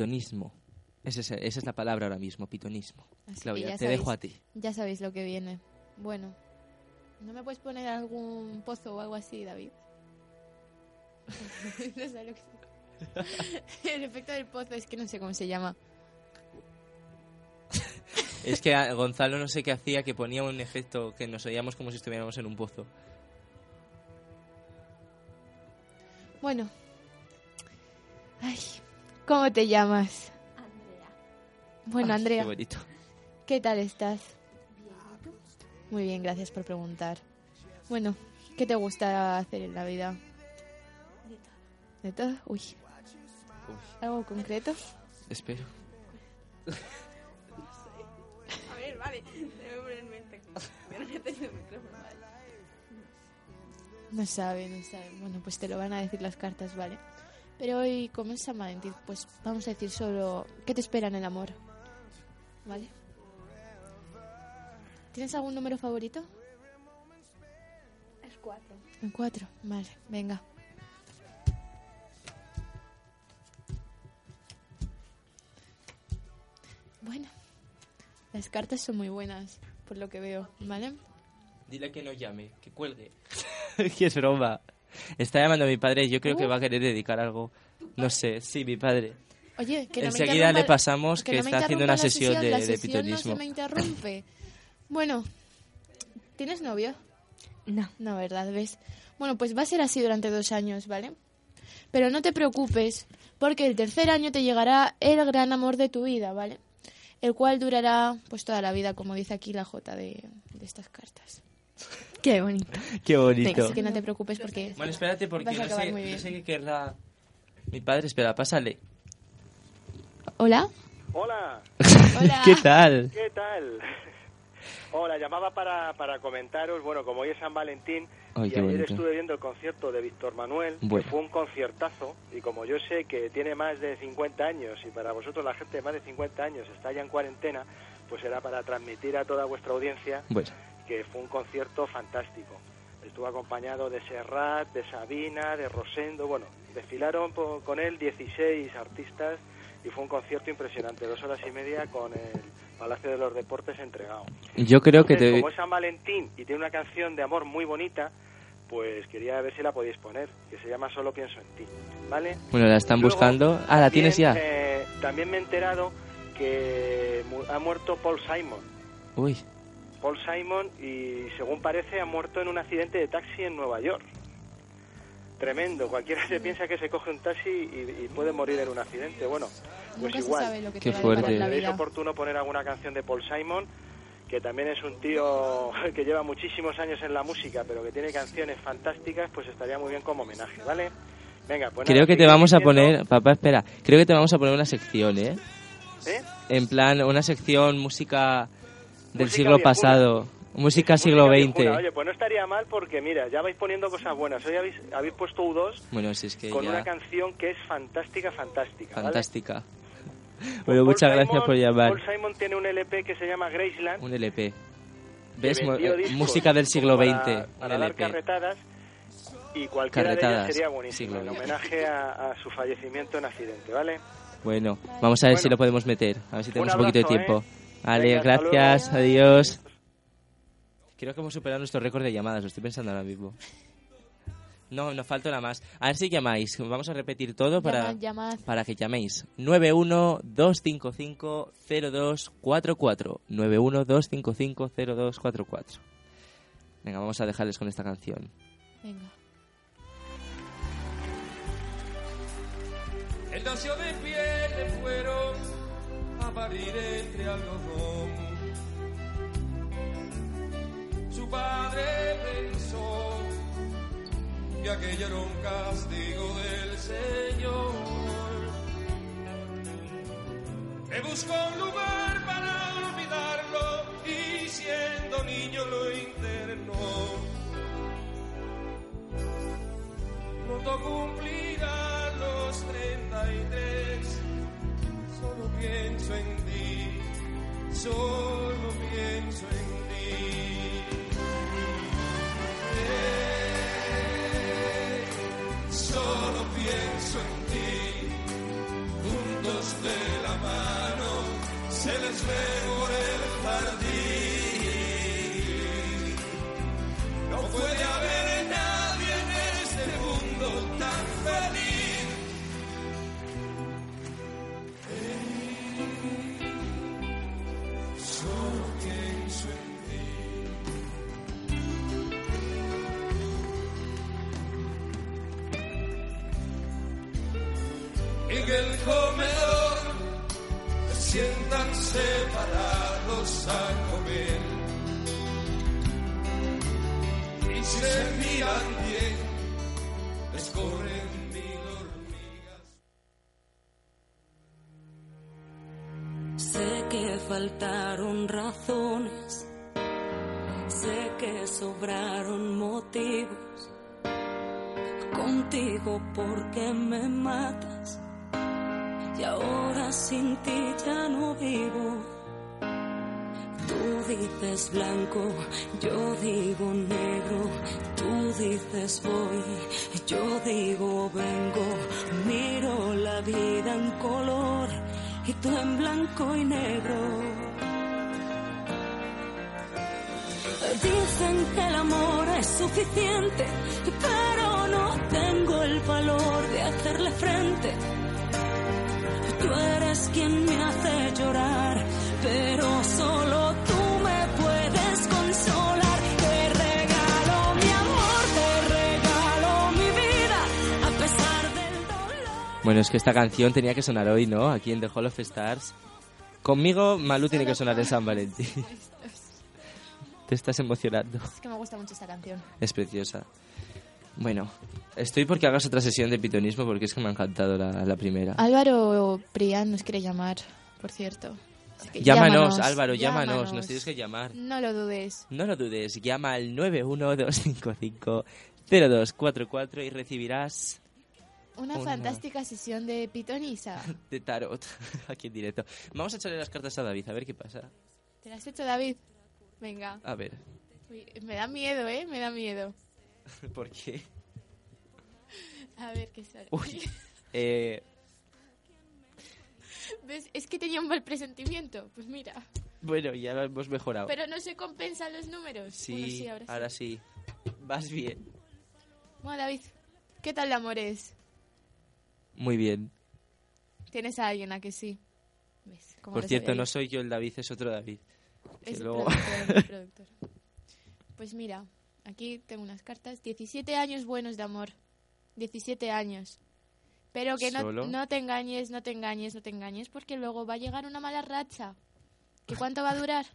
Pitonismo. Ese es- esa es la palabra ahora mismo, pitonismo. Así que Claudia, te sabéis- dejo a ti. Ya sabéis lo que viene. Bueno, ¿no me puedes poner algún pozo o algo así, David? *laughs* no sé lo que El efecto del pozo es que no sé cómo se llama. *laughs* Es que Gonzalo no sé qué hacía, que ponía un efecto que nos oíamos como si estuviéramos en un pozo. Bueno. Ay, ¿cómo te llamas? Bueno, Ay, Andrea, Qué bonito. ¿qué tal estás? Muy bien, gracias por preguntar. Bueno, ¿qué te gusta hacer en la vida? ¿De todo? Uy. ¿Algo concreto? Espero. A ver, vale. Ponerme el micrófono, vale. No sabe, no sabe. Bueno, pues te lo van a decir las cartas, ¿vale? Pero hoy, como es San Valentín, pues vamos a decir solo qué te espera en el amor. ¿Vale? ¿Tienes algún número favorito? Es cuatro. El 4. Vale, venga. Bueno, las cartas son muy buenas, por lo que veo, ¿vale? Dile que no llame, que cuelgue. *laughs* que es broma. Está llamando a mi padre y yo creo que Uh. va a querer dedicar algo. No sé, sí, mi padre. Oye, que no Enseguida le pasamos que no está haciendo una sesión de- la de sesión no pitonismo. se me interrumpe. Bueno, ¿tienes novio? No. No, ¿verdad? ¿Ves? Bueno, pues va a ser así durante dos años, ¿vale? Pero no te preocupes, porque el tercer año te llegará el gran amor de tu vida, ¿vale? El cual durará pues toda la vida, como dice aquí la J de, de estas cartas. Qué bonito. Qué bonito. Así que no te preocupes porque Bueno, espérate porque vas a no sé, muy no sé qué querrá mi padre. Espera, pásale. ¿Hola? Hola. Hola. *laughs* ¿Qué tal? ¿Qué tal? Hola, llamaba para, para comentaros, bueno, como hoy es San Valentín, Ay, y ayer bonito. estuve viendo el concierto de Víctor Manuel, Bueno. que fue un conciertazo, y como yo sé que tiene más de 50 años, y para vosotros la gente de más de 50 años está ya en cuarentena, pues era para transmitir a toda vuestra audiencia Bueno, que fue un concierto fantástico. Estuvo acompañado de Serrat, de Sabina, de Rosendo, bueno, desfilaron po- con él 16 artistas y fue un concierto impresionante, dos horas y media con el Palacio de los Deportes entregado. yo creo que te... Como es San Valentín y tiene una canción de amor muy bonita, pues quería ver si la podéis poner, que se llama Solo pienso en ti, ¿vale? Bueno, la están Luego, buscando. Ah, ¿la tienes ya? eh, también me he enterado que mu- ha muerto Paul Simon. Uy, Paul Simon y según parece ha muerto en un accidente de taxi en Nueva York. Tremendo, cualquiera se piensa que se coge un taxi y, y puede morir en un accidente. Bueno, pues Nunca igual. sabe lo que Qué fuerte. la vida. oportuno poner alguna canción de Paul Simon, que también es un tío *laughs* que lleva muchísimos años en la música, pero que tiene canciones fantásticas, pues estaría muy bien como homenaje, ¿vale? Venga, pues Creo nada, que te vamos a poner, papá, espera, creo que te vamos a poner una sección, ¿eh? ¿Eh? En plan, una sección música del Música siglo pasado, música siglo XX. Oye, pues no estaría mal porque, mira, ya vais poniendo cosas buenas. Hoy habéis, habéis puesto U2 Bueno, si es que con ya... una canción que es fantástica, fantástica. ¿vale? Fantástica. Pues Bueno, muchas gracias Simon- por llamar. Paul Simon tiene un LP que se llama Graceland. Un LP. ¿Ves? Eh, música del siglo XX. Para, Un LP. carretadas. Y cualquiera de Carretadas, ellas sería buenísima, siglo en homenaje a, a su fallecimiento en accidente, ¿vale? Bueno, vamos a ver si Bueno. lo podemos meter. A ver si tenemos un, Un poquito de abrazo, tiempo. ¿eh? Vale, Venga, gracias, adiós. Creo que hemos superado nuestro récord de llamadas, lo estoy pensando ahora mismo. No, nos falta una más. A ver si llamáis. Vamos a repetir todo para, Llamad, llamad. para que llaméis. 912550244. 912550244. Venga, vamos a dejarles con esta canción. Venga. Nació de piel de fuero parir entre algodón. Su padre pensó que aquello era un castigo del Señor. Me buscó un lugar para olvidarlo y siendo niño lo internó. Pronto cumplirá los 33. Solo pienso en ti, solo pienso en ti. Eh, solo pienso en ti. Juntos de la mano se les ve por el jardín. Faltaron razones, sé que sobraron motivos. Contigo porque me matas y ahora sin ti ya no vivo. Tú dices blanco, yo digo negro, tú dices voy, yo digo vengo, miro la vida en color en blanco y negro. Dicen que el amor es suficiente, pero no tengo el valor de hacerle frente. Tú eres quien me hace llorar, pero Bueno, es que esta canción tenía que sonar hoy, ¿no? Aquí en The Hall of Stars. Conmigo, Malú tiene que sonar en San Valentín. Te estás emocionando. Es que me gusta mucho esta canción. Es preciosa. Bueno, estoy porque hagas otra sesión de pitonismo porque es que me ha encantado la, la primera. Álvaro Prián nos quiere llamar, por cierto. Que Llámanos, Álvaro, llámanos. Nos tienes que llamar. No lo dudes. No lo dudes, llama al 912550244 y recibirás Una Una- fantástica sesión de pitonisa. *laughs* de tarot *laughs* aquí en directo. Vamos a echarle las cartas a David, a ver qué pasa. ¿Te la has hecho, David? Venga. A ver, Uy, me da miedo, ¿eh? Me da miedo. *laughs* ¿por qué? A ver qué sale. Uy, eh, ¿Ves? Es que tenía un mal presentimiento. Pues mira. bueno, ya lo hemos mejorado. Pero no se compensan los números. Sí, Bueno, sí, ahora sí. ahora sí. Vas bien. Bueno, David, ¿qué tal de amores? Muy bien. ¿Tienes a alguien a que sí? ¿Ves? Por cierto, no soy yo el David, es otro David. Que Es el luego- productor, *laughs* productor. Pues mira, aquí tengo unas cartas. 17 años buenos de amor. 17 años. Pero que no, no te engañes, no te engañes, no te engañes, porque luego va a llegar una mala racha. ¿Que cuánto va a durar?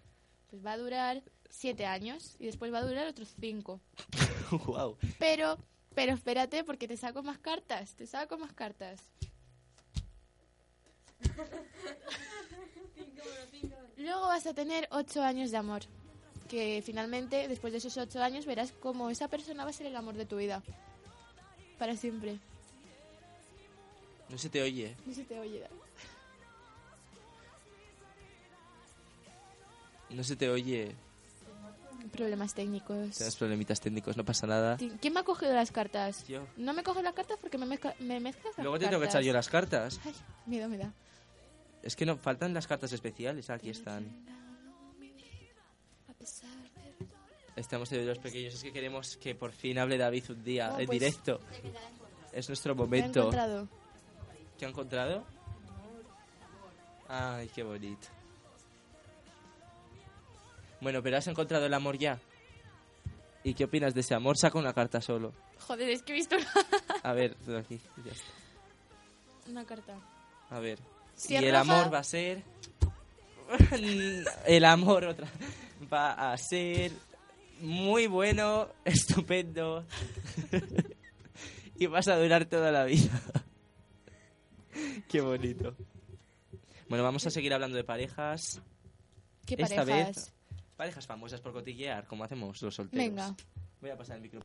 pues va a durar siete años y después va a durar otros cinco. *laughs* wow. Pero, pero espérate porque te saco más cartas, te saco más cartas. Luego vas a tener ocho años de amor. Que finalmente, después de esos ocho años, verás cómo esa persona va a ser el amor de tu vida. Para siempre. No se te oye. No se te oye. No se te oye. Problemas técnicos. Tienes problemitas técnicos, no pasa nada. ¿Quién me ha cogido las cartas? Yo. No me coges las cartas porque me, mezcla- me mezclas las Luego te tengo que echar yo las cartas. Ay, miedo me da. Es que no faltan las cartas especiales. Aquí están. Estamos de los pequeños. Es que queremos que por fin hable David un día No, en pues- directo. Es nuestro momento. ¿Qué ha encontrado? Ay, qué bonito. Bueno, pero has encontrado el amor ya. ¿Y qué opinas de ese amor? Saca una carta solo. Joder, es que he visto A ver, aquí. ya está. una carta. A ver. Si y el roja- amor va a ser. *laughs* el amor otra va a ser muy bueno, estupendo. *laughs* y vas a durar toda la vida. *laughs* Qué bonito. Bueno, vamos a seguir hablando de parejas. ¿Qué Esta parejas? vez, parejas famosas por cotillear, como hacemos los solteros. Venga. Voy a pasar el micrófono.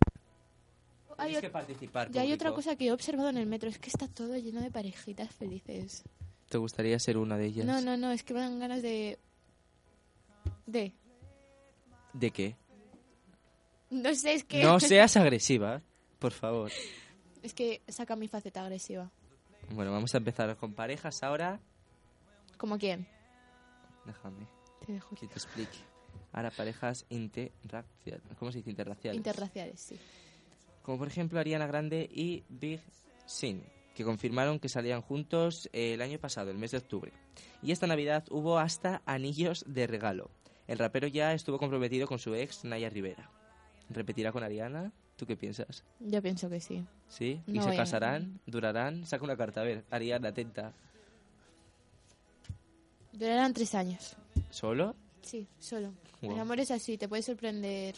Hay Tienes que participar. Ya hay otra cosa que he observado en el metro, es que está todo lleno de parejitas felices. ¿Te gustaría ser una de ellas? No, no, no, es que me dan ganas de... De... ¿De qué? No sé, es que... No *laughs* seas agresiva, por favor. es que saca mi faceta agresiva. Bueno, vamos a empezar con parejas ahora. ¿Como quién? Déjame Te dejo. que te explique. Ahora parejas interraciales. ¿Cómo se dice interraciales? Interraciales, sí. Como por ejemplo Ariana Grande y Big Sin, que confirmaron que salían juntos el año pasado, el mes de octubre. Y esta Navidad hubo hasta anillos de regalo. El rapero ya estuvo comprometido con su ex, Naya Rivera. ¿Repetirá con Ariana? ¿Tú qué piensas? Yo pienso que sí. ¿Sí? ¿Y No se a- casarán? ¿Durarán? Saca una carta, a ver. Ariana, atenta. Durarán tres años. ¿Solo? Sí, solo. Wow. El amor es así, te puede sorprender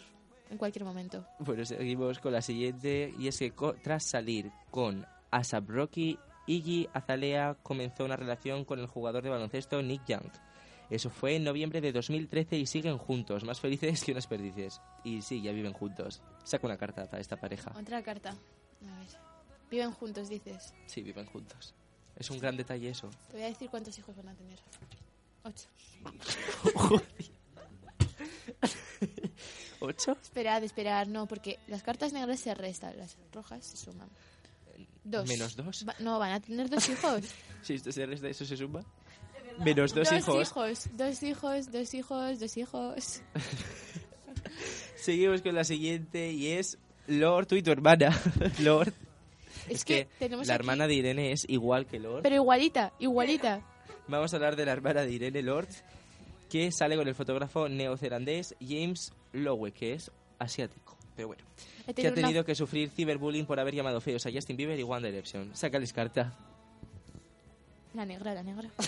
en cualquier momento. Bueno, seguimos con la siguiente. Y es que tras salir con ASAP Rocky, Iggy Azalea comenzó una relación con el jugador de baloncesto Nick Young. Eso fue en noviembre de 2013 y siguen juntos, más felices que unas perdices. Y sí, ya viven juntos. Saca una carta para esta pareja. Otra carta. A ver. Viven juntos, dices. Sí, viven juntos. Es un gran detalle eso. Te voy a decir cuántos hijos van a tener. Ocho. *laughs* ¿Ocho? Esperad, esperad, no, porque las cartas negras se restan, las rojas se suman. Dos. ¿Menos dos? Va- no, van a tener dos hijos. *laughs* Si esto se resta, eso se suma. Menos dos, dos hijos. Dos hijos, dos hijos, dos hijos. *laughs* Seguimos con la siguiente y es Lord, tú y tu hermana. Lord. Es que tenemos la aquí- hermana de Irene es igual que Lord. Pero igualita, igualita. Vamos a hablar de la hermana de Irene Lord, que sale con el fotógrafo neozelandés James Lowe, que es asiático. Pero bueno, He que ha tenido una- que sufrir ciberbullying por haber llamado feos a Justin Bieber y One Direction. Sácales carta. La negra, la negra. *laughs*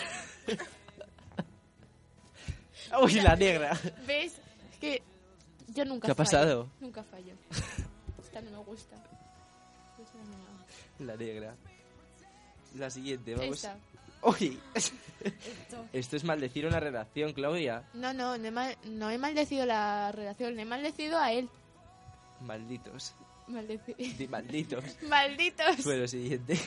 ¡Uy, la negra! ¿Ves? Es que yo nunca ¿Qué ha fallo. pasado? Nunca fallo. Esta no me gusta. Esta no me- La negra. La siguiente, vamos. Esta. ¡Uy! Esto. Esto es maldecir una relación, Claudia. No, no, no he, mal- no he maldecido la relación, he maldecido a él. Malditos. Maldeci- Di malditos. *laughs* Malditos. Bueno, siguiente.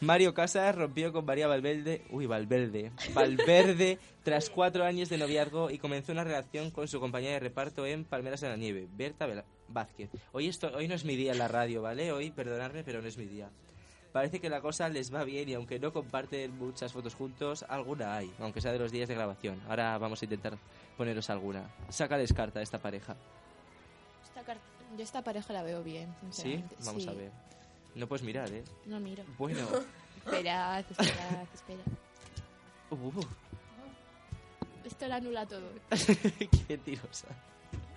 Mario Casas rompió con María Valverde. Uy, Valverde. Valverde tras cuatro años de noviazgo y comenzó una relación con su compañera de reparto en Palmeras de la Nieve, Berta Vázquez. Hoy, esto, hoy no es mi día en la radio, ¿vale? Hoy, perdonadme, pero no es mi día. Parece que la cosa les va bien y aunque no comparten muchas fotos juntos, alguna hay, aunque sea de los días de grabación. Ahora vamos a intentar poneros alguna. Sácales carta a esta pareja. Esta Yo esta pareja la veo bien, ¿Sí? sinceramente. Vamos Sí. a ver. No puedes mirar, ¿eh? No miro. Bueno. *laughs* Esperad, esperad, espera. Uh, Esto lo anula todo. *laughs* Qué mentirosa.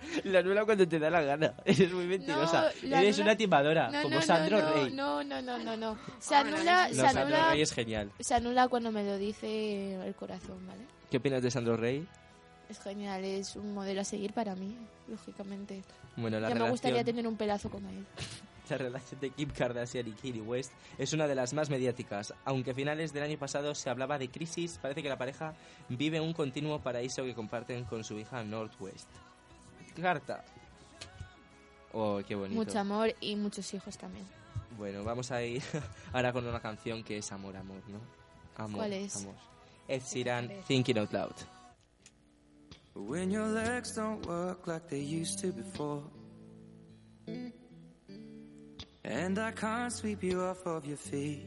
*laughs* La anula cuando te da la gana. *laughs* Eres muy mentirosa. No, Eres anula- una timadora, No, como no, Sandro no, Rey. No, no, no, no, no. *laughs* Se anula, No, se Sandro anula, Rey es genial. se anula cuando me lo dice el corazón, ¿vale? ¿Qué opinas de Sandro Rey? Es genial, es un modelo a seguir para mí, lógicamente. Bueno, la ya me relación- gustaría tener un pelazo como él. La relación de Kim Kardashian y Kanye West es una de las más mediáticas. Aunque a finales del año pasado se hablaba de crisis, parece que la pareja vive un continuo paraíso que comparten con su hija Northwest. Carta. Oh, qué bonito. Mucho amor y muchos hijos también. Bueno, vamos a ir *laughs* ahora con una canción que es Amor, Amor, ¿no? Amor, ¿Cuál es? Amor. Ed Sheeran, Thinking Out Loud. When your legs don't work like they used to before. And I can't sweep you off of your feet.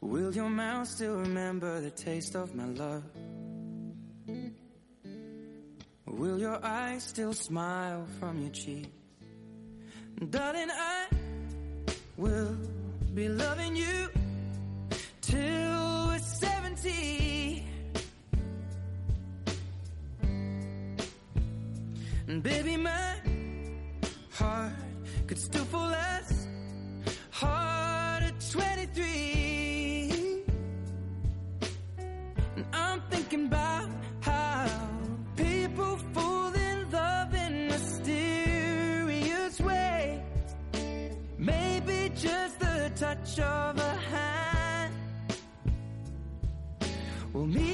Will your mouth still remember the taste of my love? Will your eyes still smile from your cheek? Darling, I will be loving you till we're 70. And baby, my heart could still fall as touch of a hand. Well, me,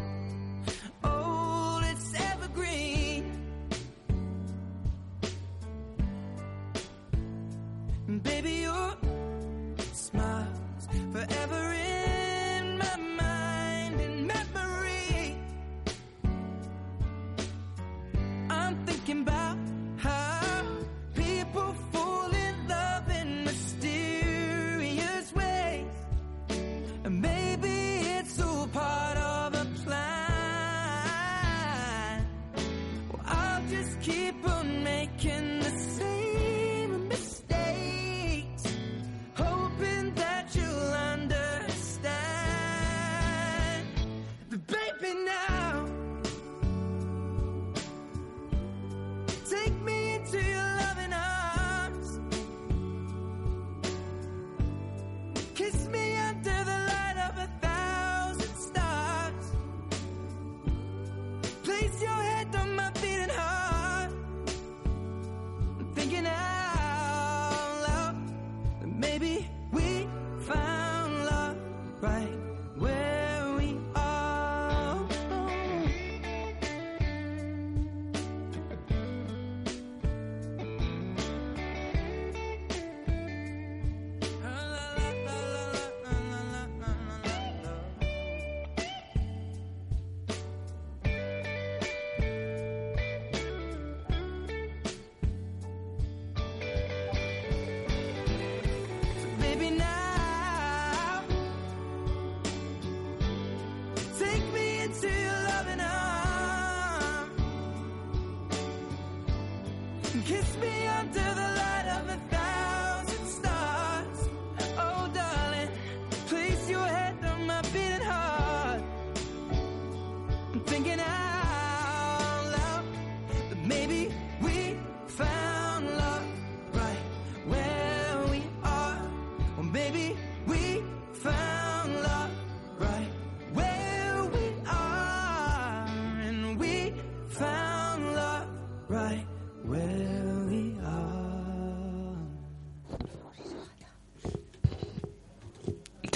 just keep on making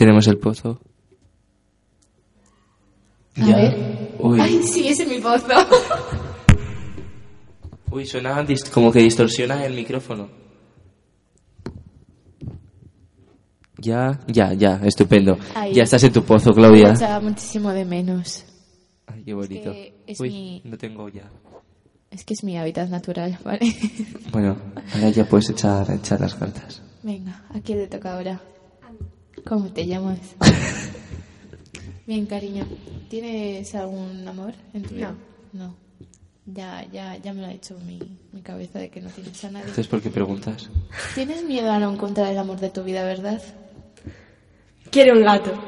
Tenemos el pozo. A Ya. ver. Uy. Ay, sí, ese es mi pozo. *laughs* Uy, suena como que distorsiona el micrófono. Ya, ya, ya, estupendo. Ahí. Ya estás en tu pozo, Claudia. echaba muchísimo de menos. Ay, qué bonito. que es Uy, mi- no tengo ya. Es que es mi hábitat natural, *laughs* ¿vale? Bueno, ahora ya puedes echar, echar las cartas. Venga, ¿a quién le toca ahora? ¿Cómo te llamas? *laughs* Bien, cariño. ¿Tienes algún amor en tu vida? No. Ya, ya, ya me lo ha dicho mi, mi cabeza de que no tienes a nadie. Entonces, ¿por qué preguntas? Tienes miedo a no encontrar el amor de tu vida, ¿verdad? Quiere un gato. *laughs*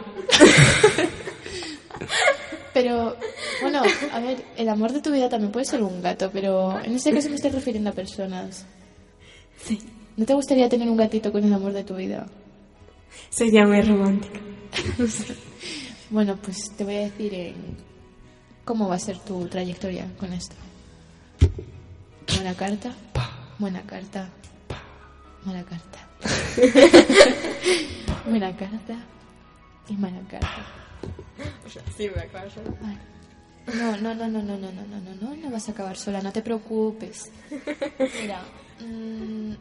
Pero, bueno, a ver, el amor de tu vida también puede ser un gato, pero en este caso me estoy refiriendo a personas. Sí. ¿No te gustaría tener un gatito con el amor de tu vida? Sería muy romántica. *laughs* Bueno, pues te voy a decir en cómo va a ser tu trayectoria con esto. Buena carta. Buena carta. Mala carta. *laughs* Buena carta. Y mala carta. Sí, me acabo Vale. No, no, no, no, no, no, no, no, no, no, no vas a acabar sola, no te preocupes. Mira, mm,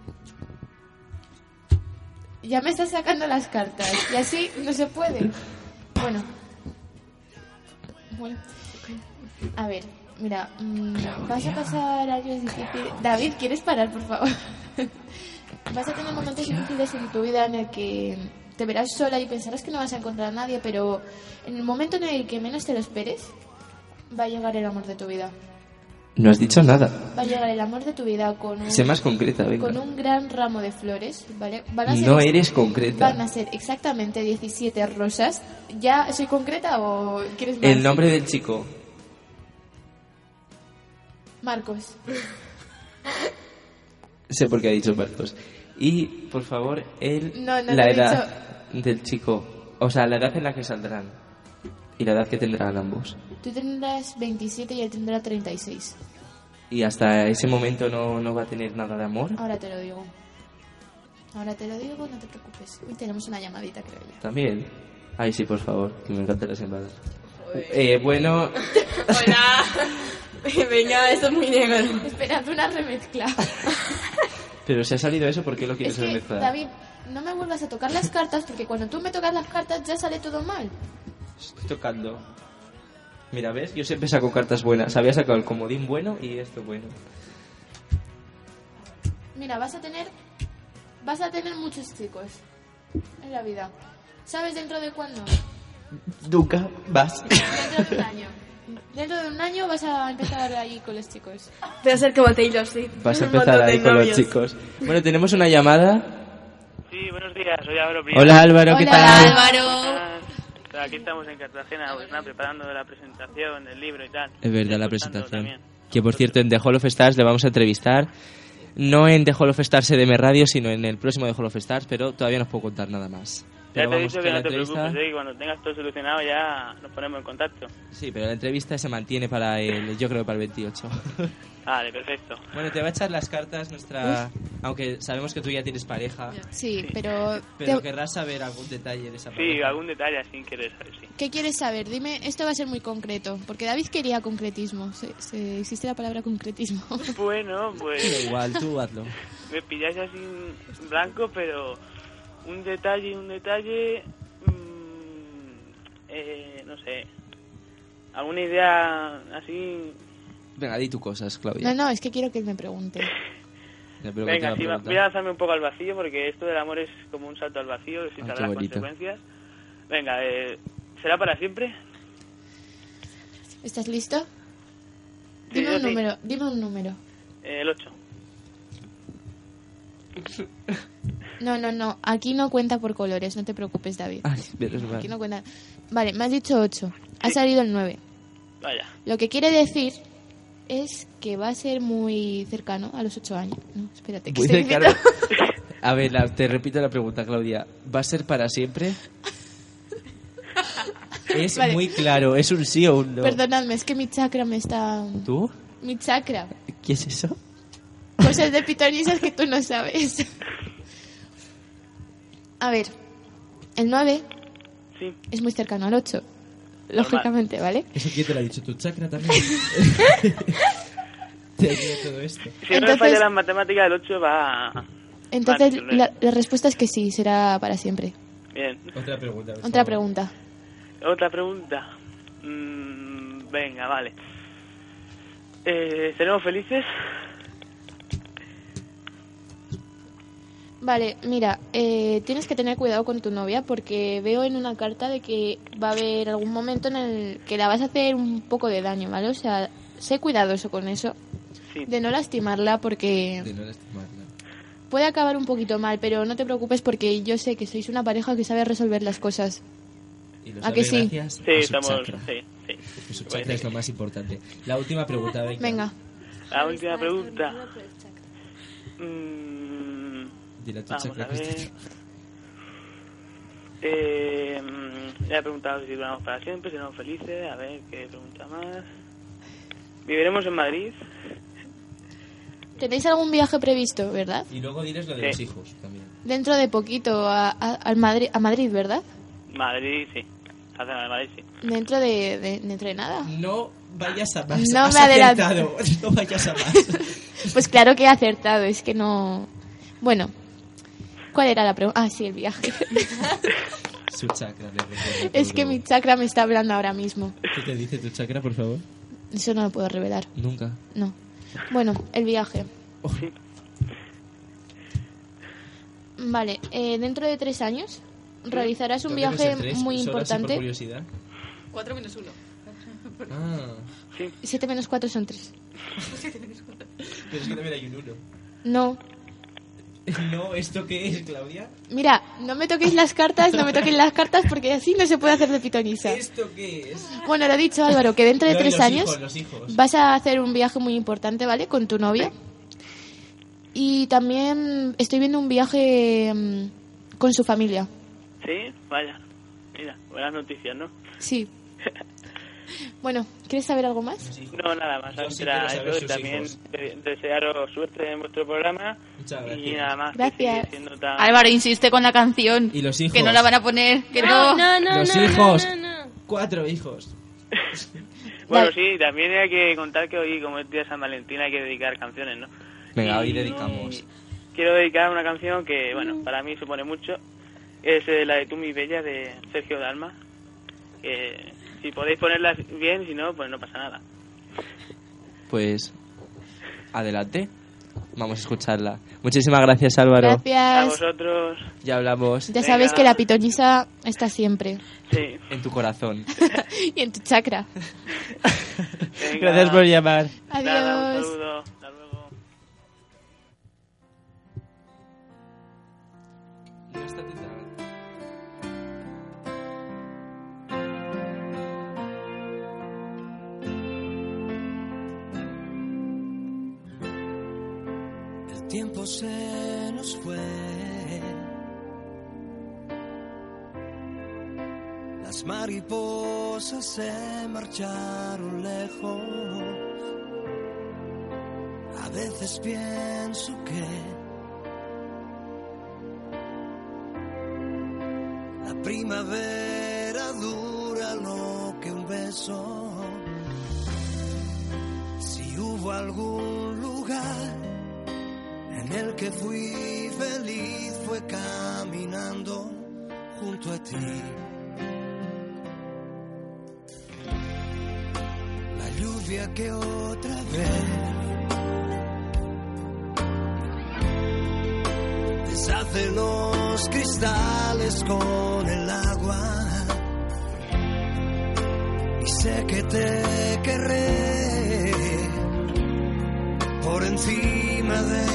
ya me estás sacando las cartas y así no se puede. Bueno, bueno, a ver, mira, mm, vas a pasar años difíciles. David, ¿quieres parar, por favor? *laughs* vas a tener momentos difíciles en tu vida en el que te verás sola y pensarás que no vas a encontrar a nadie, pero en el momento en el que menos te lo esperes, va a llegar el amor de tu vida. No has dicho nada. Va a llegar el amor de tu vida con un, Sé más concreta, venga. con un gran ramo de flores, ¿vale? Van a ser No eres concreta. Van a ser exactamente 17 rosas. ¿Ya soy concreta o quieres más? El nombre del chico. Marcos. Sé por qué ha dicho Marcos. Y, por favor, él... No, no la lo he edad del chico. O sea, la edad en la que saldrán. Y la edad que tendrán ambos. Tú tendrás 27 y él tendrá 36. Y hasta ese momento no, no va a tener nada de amor. Ahora te lo digo. Ahora te lo digo, no te preocupes. Uy, tenemos una llamadita, creo yo. También. Ay, sí, por favor, que me encantan las llamadas. Eh, bueno, *laughs* Hola. *laughs* Venga, esto es muy negro. Esperad una remezcla. *laughs* pero si ha salido eso, ¿por qué lo es quieres que, remezclar? David, no me vuelvas a tocar las cartas porque cuando tú me tocas las cartas ya sale todo mal. Estoy tocando. Mira, ¿ves? Yo siempre saco cartas buenas. Había sacado el comodín bueno y esto bueno. Mira, vas a tener vas a tener muchos chicos en la vida. ¿Sabes dentro de cuándo? Nunca vas. Dentro de un *laughs* año. Dentro de un año vas a empezar ahí con los chicos. Voy a ser como Taylor Swift. Vas a empezar ahí con los chicos. Bueno, tenemos una llamada. Sí, buenos días, soy Álvaro Prieto. Hola, Álvaro, ¿qué Hola, tal? Álvaro. Aquí estamos en Cartagena, pues nada, preparando la presentación del libro y tal. Es verdad, la presentación. también. Que por cierto, en The Hall of Stars le vamos a entrevistar. No en The Hall of Stars CDM Radio, sino en el próximo The Hall of Stars, pero todavía no os puedo contar nada más. Ya Pero te he dicho que que no te entrevista- preocupes, eh, que cuando tengas todo solucionado ya nos ponemos en contacto. Sí, pero la entrevista se mantiene para el, yo creo para el 28. *laughs* Vale, perfecto. bueno, te va a echar las cartas nuestra... Aunque sabemos que tú ya tienes pareja, Sí, pero pero te- querrás saber algún detalle de esa Sí, pareja. algún detalle así quieres saber, sí. ¿qué quieres saber? Dime, esto va a ser muy concreto, porque David quería concretismo. Se- se- existe la palabra concretismo. Bueno, Da pues igual, tú hazlo. *laughs* me pilláis así en blanco, pero un detalle, un detalle, mm, eh, no sé, alguna idea así... Venga, di tu cosas, Claudia. No, no, es que quiero que él me pregunte. *laughs* Ya, pero ¿qué te Venga, sí, va- voy a lanzarme un poco al vacío porque esto del amor es como un salto al vacío, sin Ah, saber qué las bonito. consecuencias. Venga, eh, ¿será para siempre? ¿Estás listo? Sí, Dime un sí. número, dime un número. Eh, el 8. *laughs* No, no, no, aquí no cuenta por colores, no te preocupes, David. Mal. Aquí no cuenta. Vale, me has dicho 8. Ha salido el 9. Vaya. Lo que quiere decir es que va a ser muy cercano a los 8 años. No, espérate, que Muy cercano. A ver, la- te repito la pregunta, Claudia. ¿Va a ser para siempre? Es Vale. muy claro, es un sí o un no. Perdonadme, es que mi chakra me está... ¿Tú? Mi chakra. ¿Qué es eso? cosas de pitonisas que tú no sabes. A ver, el 9 Sí. es muy cercano al 8. Lógicamente, ¿vale? ¿Eso quién te lo ha dicho? ¿Tu chakra también? *laughs* *laughs* Tenía todo esto. Si no me Entonces- falla las matemáticas, el 8 va... a- Entonces, la, la respuesta es que sí, será para siempre. Bien. Otra pregunta. Otra favor. pregunta. Otra pregunta. Mm, venga, vale. Eh, ¿Seremos felices? Vale, mira, eh, tienes que tener cuidado con tu novia porque veo en una carta de que va a haber algún momento en el que la vas a hacer un poco de daño, ¿vale? O sea, sé cuidadoso con eso. De no lastimarla porque De no lastimarla. puede acabar un poquito mal, pero no te preocupes porque yo sé que sois una pareja que sabe resolver las cosas. Y lo ¿A que sí? Sí, a su estamos... chakra. Sí, sí. Porque su chakra es lo más importante. La última pregunta, venga. Venga. La última pregunta. Mm, Dile a tu vamos a que ver. Eh, mm, ya he preguntado si duramos para siempre, si seremos felices. A ver, ¿qué pregunta más? ¿Viviremos en Madrid? ¿Tenéis algún viaje previsto, verdad? Y luego diles lo de Sí. los hijos también. Dentro de poquito a, a- al Madrid, a Madrid, ¿verdad? Madrid, sí. La de Madrid, sí. Dentro de, de- dentro de nada. No vayas a más. No Has me adelanto. acertado. *laughs* No vayas a más. Pues claro que he acertado, es que no... Bueno, ¿cuál era la pregunta? Ah, sí, el viaje. *laughs* Su chakra. le es que mi chakra me está hablando ahora mismo. ¿Qué te dice tu chakra, por favor? Eso no lo puedo revelar. Nunca. No. Bueno, el viaje. Vale, eh, dentro de tres años realizarás un ¿Por qué no viaje tres? muy así por importante. curiosidad. 4 menos 1. Ah. Siete menos cuatro son tres. Pero es que también hay un uno. No. *laughs* No, ¿esto qué es, Claudia? Mira, no me toquéis las cartas, no me toquéis las cartas porque así no se puede hacer de pitonisa. ¿Esto qué es? Bueno, lo he dicho Álvaro, que dentro de No, tres los años hijos, los hijos. vas a hacer un viaje muy importante, ¿vale? Con tu novia. Y también estoy viendo un viaje mm, con su familia. Sí, vaya. Mira, buenas noticias, ¿no? Sí. Bueno, ¿quieres saber algo más? No, nada más. Yo sí Era saber también hijos. desearos suerte en vuestro programa. Muchas Y gracias. nada más. que Gracias. tan- Álvaro insiste con la canción. ¿Y los hijos? Que no la van a poner. Que no. No, no, los no, hijos. no, no, no. Cuatro hijos. *laughs* Bueno, sí, también hay que contar que hoy, como es día de San Valentín, hay que dedicar canciones, ¿no? Venga, hoy Y dedicamos. Quiero dedicar una canción que, bueno, para mí supone mucho. Es eh, la de Tú, mi bella, de Sergio Dalma. Que si podéis ponerla bien, si no, pues no pasa nada. Pues adelante. Vamos a escucharla. Muchísimas gracias, Álvaro. A Gracias. vosotros, Ya hablamos. Ya sabes que la pitonisa está siempre. sí. En tu corazón. *laughs* y en tu chakra. Venga. Gracias por llamar. Nada, un Adiós. saludo. Hasta luego. Tiempo se nos fue. Las mariposas se marcharon lejos. A veces pienso que la primavera dura lo que un beso. Si hubo algún lugar en el que fui feliz fue caminando junto a ti. La lluvia que otra vez deshace los cristales con el agua. Y sé que te querré por encima de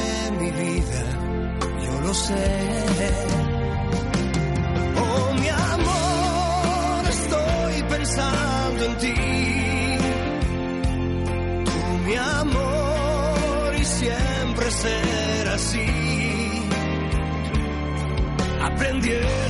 será así. Aprendiendo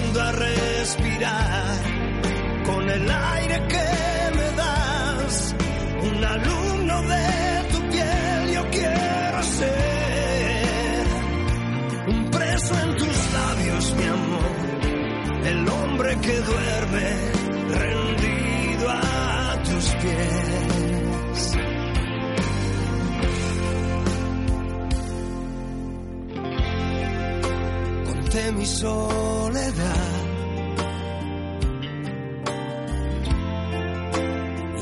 soledad.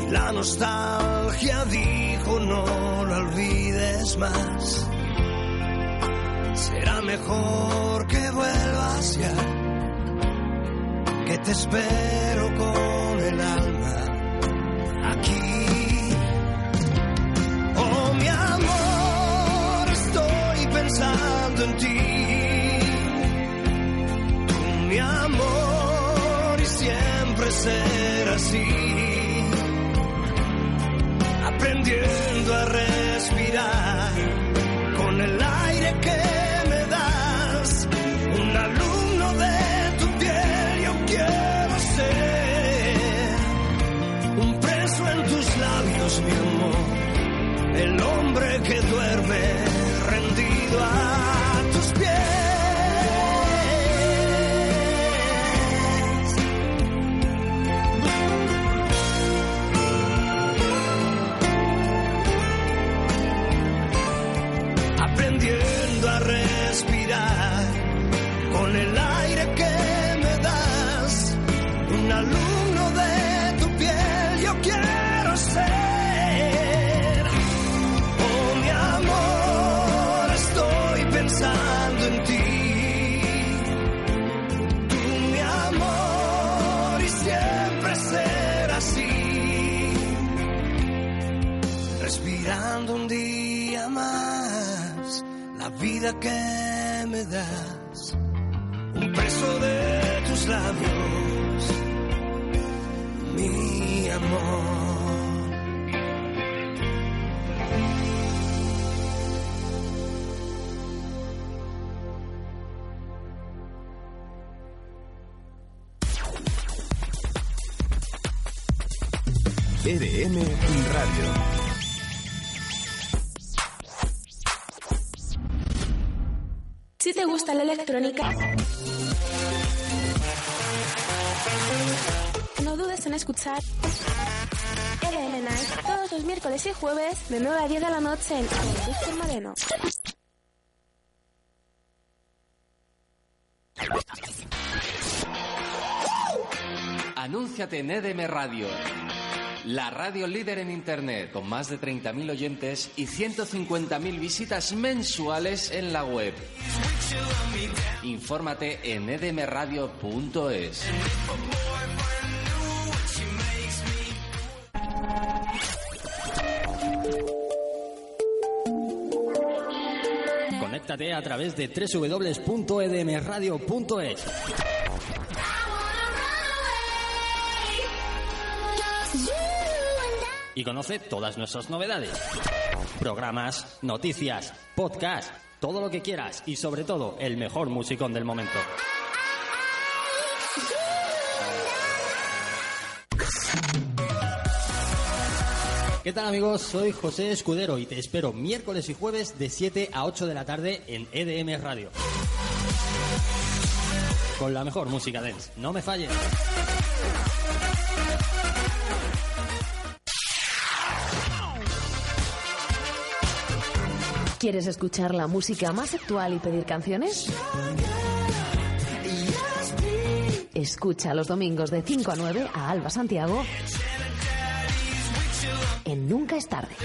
Y la nostalgia dijo no lo olvides más. Será mejor que vuelvas ya, que te espero EDM Radio. Si te gusta la electrónica, no dudes en escuchar EDM Night todos los miércoles y jueves de 9 a 10 de la noche en Augusto Moreno. Anúnciate en EDM Radio. La radio líder en Internet, con más de 30.000 oyentes y 150.000 visitas mensuales en la web. Infórmate en edmradio.es. Conéctate a través de www.edmradio.es. Y conoce todas nuestras novedades. Programas, noticias, podcast, todo lo que quieras y sobre todo el mejor musicón del momento. ¿Qué tal amigos? Soy José Escudero y te espero miércoles y jueves de 7 a 8 de la tarde en EDM Radio. Con la mejor música dance. No me falles. ¿Quieres escuchar la música más actual y pedir canciones? Escucha los domingos de 5 a 9 a Alba Santiago en Nunca es tarde.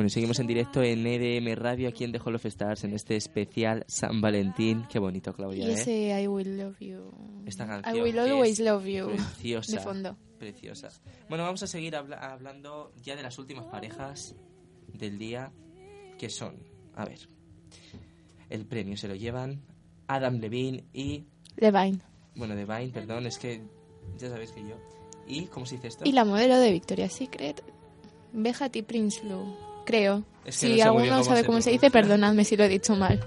Bueno, y seguimos en directo en EDM Radio aquí en The Hall of Stars en este especial San Valentín. Qué bonito, Claudia, Y ¿eh? ese I will love you. Esta canción I will always es love you. Preciosa. De fondo. Preciosa. Bueno, vamos a seguir habla- hablando ya de las últimas parejas del día, que son, a ver, el premio se lo llevan Adam Levine y, Levine. bueno, Devine, perdón, es que ya sabéis que yo. ¿Y cómo se dice esto? Y la modelo de Victoria's Secret, Bejati Prinsloo, creo. Es que si no alguno cómo sabe cómo se dice, perdonadme si lo he dicho mal.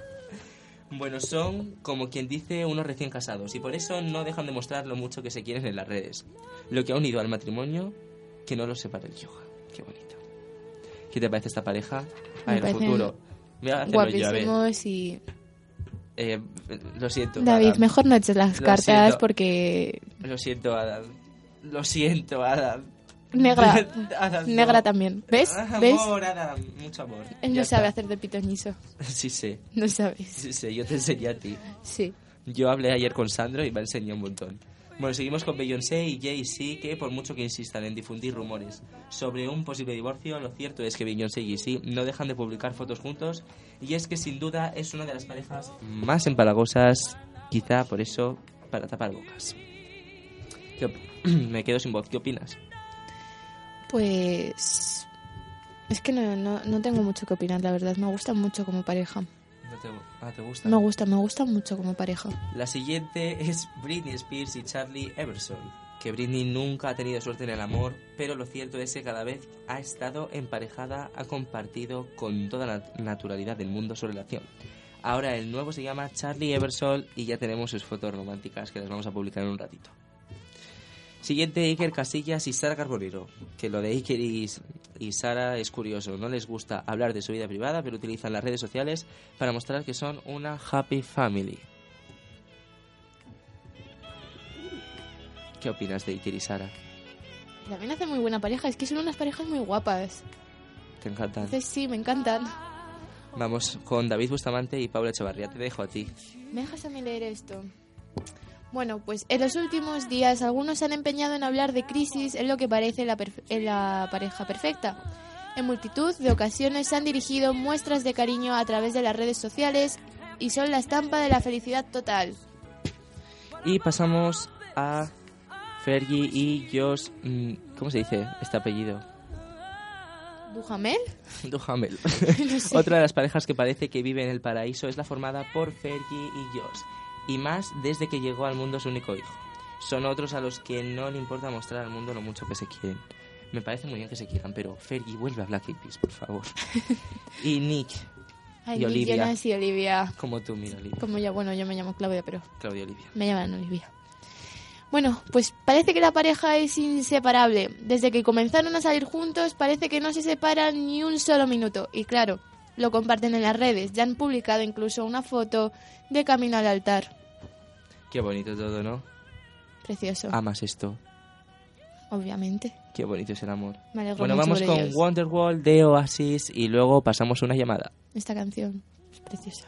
Bueno, son como quien dice unos recién casados y por eso no dejan de mostrar lo mucho que se quieren en las redes. Lo que ha unido al matrimonio, que no los separa el yoga. Qué bonito. ¿Qué te parece esta pareja? A ver, parecen futuro. Hacerlo yo. Guapísimos y... Eh, lo siento. David, Adam. mejor no eches las Lo cartas siento. porque... Lo siento, Adam. Lo siento, Adam. Negra. *laughs* Negra también. ¿Ves? *laughs* ¿Ves? Amor, Adam. Mucho amor. Él Ya no sabe está. hacer de pitonizo. *laughs* Sí sé. No sabes. Sí sé, yo te enseñé a ti. Sí. Yo hablé ayer con Sandro y me enseñó un montón. Bueno, seguimos con Beyoncé y Jay-Z, que por mucho que insistan en difundir rumores sobre un posible divorcio, lo cierto es que Beyoncé y Jay-Z no dejan de publicar fotos juntos y es que sin duda es una de las parejas más empalagosas, quizá por eso, para tapar bocas. ¿Qué op- *clears throat* me quedo sin voz, ¿qué opinas? Pues... Es que no, no, no tengo mucho que opinar, la verdad. Me gustan mucho como pareja. No te, ah, ¿te gusta? Me gusta, me gusta mucho como pareja. La siguiente *laughs* es Britney Spears y Charlie Everson. Que Britney nunca ha tenido suerte en el amor, pero lo cierto es que cada vez ha estado emparejada, ha compartido con toda la naturalidad del mundo su relación. Ahora el nuevo se llama Charlie Eversol y ya tenemos sus fotos románticas que las vamos a publicar en un ratito. Siguiente, Iker Casillas y Sara Carbonero. Que lo de Iker y, y Sara es curioso. No les gusta hablar de su vida privada, pero utilizan las redes sociales para mostrar que son una happy family. ¿Qué opinas de Iker y Sara? También hacen muy buena pareja. Es que son unas parejas muy guapas. ¿Te encantan? Entonces sí, me encantan. Vamos con David Bustamante y Paula Echevarría. Te dejo a ti. ¿Me dejas a mí leer esto? Bueno, pues en los últimos días algunos se han empeñado en hablar de crisis en lo que parece la, perfe- en la pareja perfecta. En multitud de ocasiones se han dirigido muestras de cariño a través de las redes sociales y son la estampa de la felicidad total. Y pasamos a Fergie y Josh. mm, ¿Cómo se dice este apellido? ¿Duhamel? *laughs* Duhamel. *laughs* No sé. Otra de las parejas que parece que vive en el paraíso es la formada por Fergie y Josh. Y más desde que llegó al mundo su único hijo. Son otros a los que no le importa mostrar al mundo lo mucho que se quieren. Me parece muy bien que se quieran, pero Fergie vuelve a Black Eyed Peas, por favor. *laughs* y Nick Ay, y Nick Olivia. Jonas y Olivia. Como tú, mira, Olivia. Como ya, bueno, yo me llamo Claudia, pero Claudia Olivia. me llaman Olivia. Bueno, pues parece que la pareja es inseparable. Desde que comenzaron a salir juntos, parece que no se separan ni un solo minuto. Y claro, lo comparten en las redes. Ya han publicado incluso una foto de camino al altar. Qué bonito todo, ¿no? Precioso, Amas esto. obviamente. Qué bonito es el amor. Me alegro Bueno, mucho vamos por con ellos. Wonderwall de Oasis y luego pasamos una llamada. Esta canción es preciosa.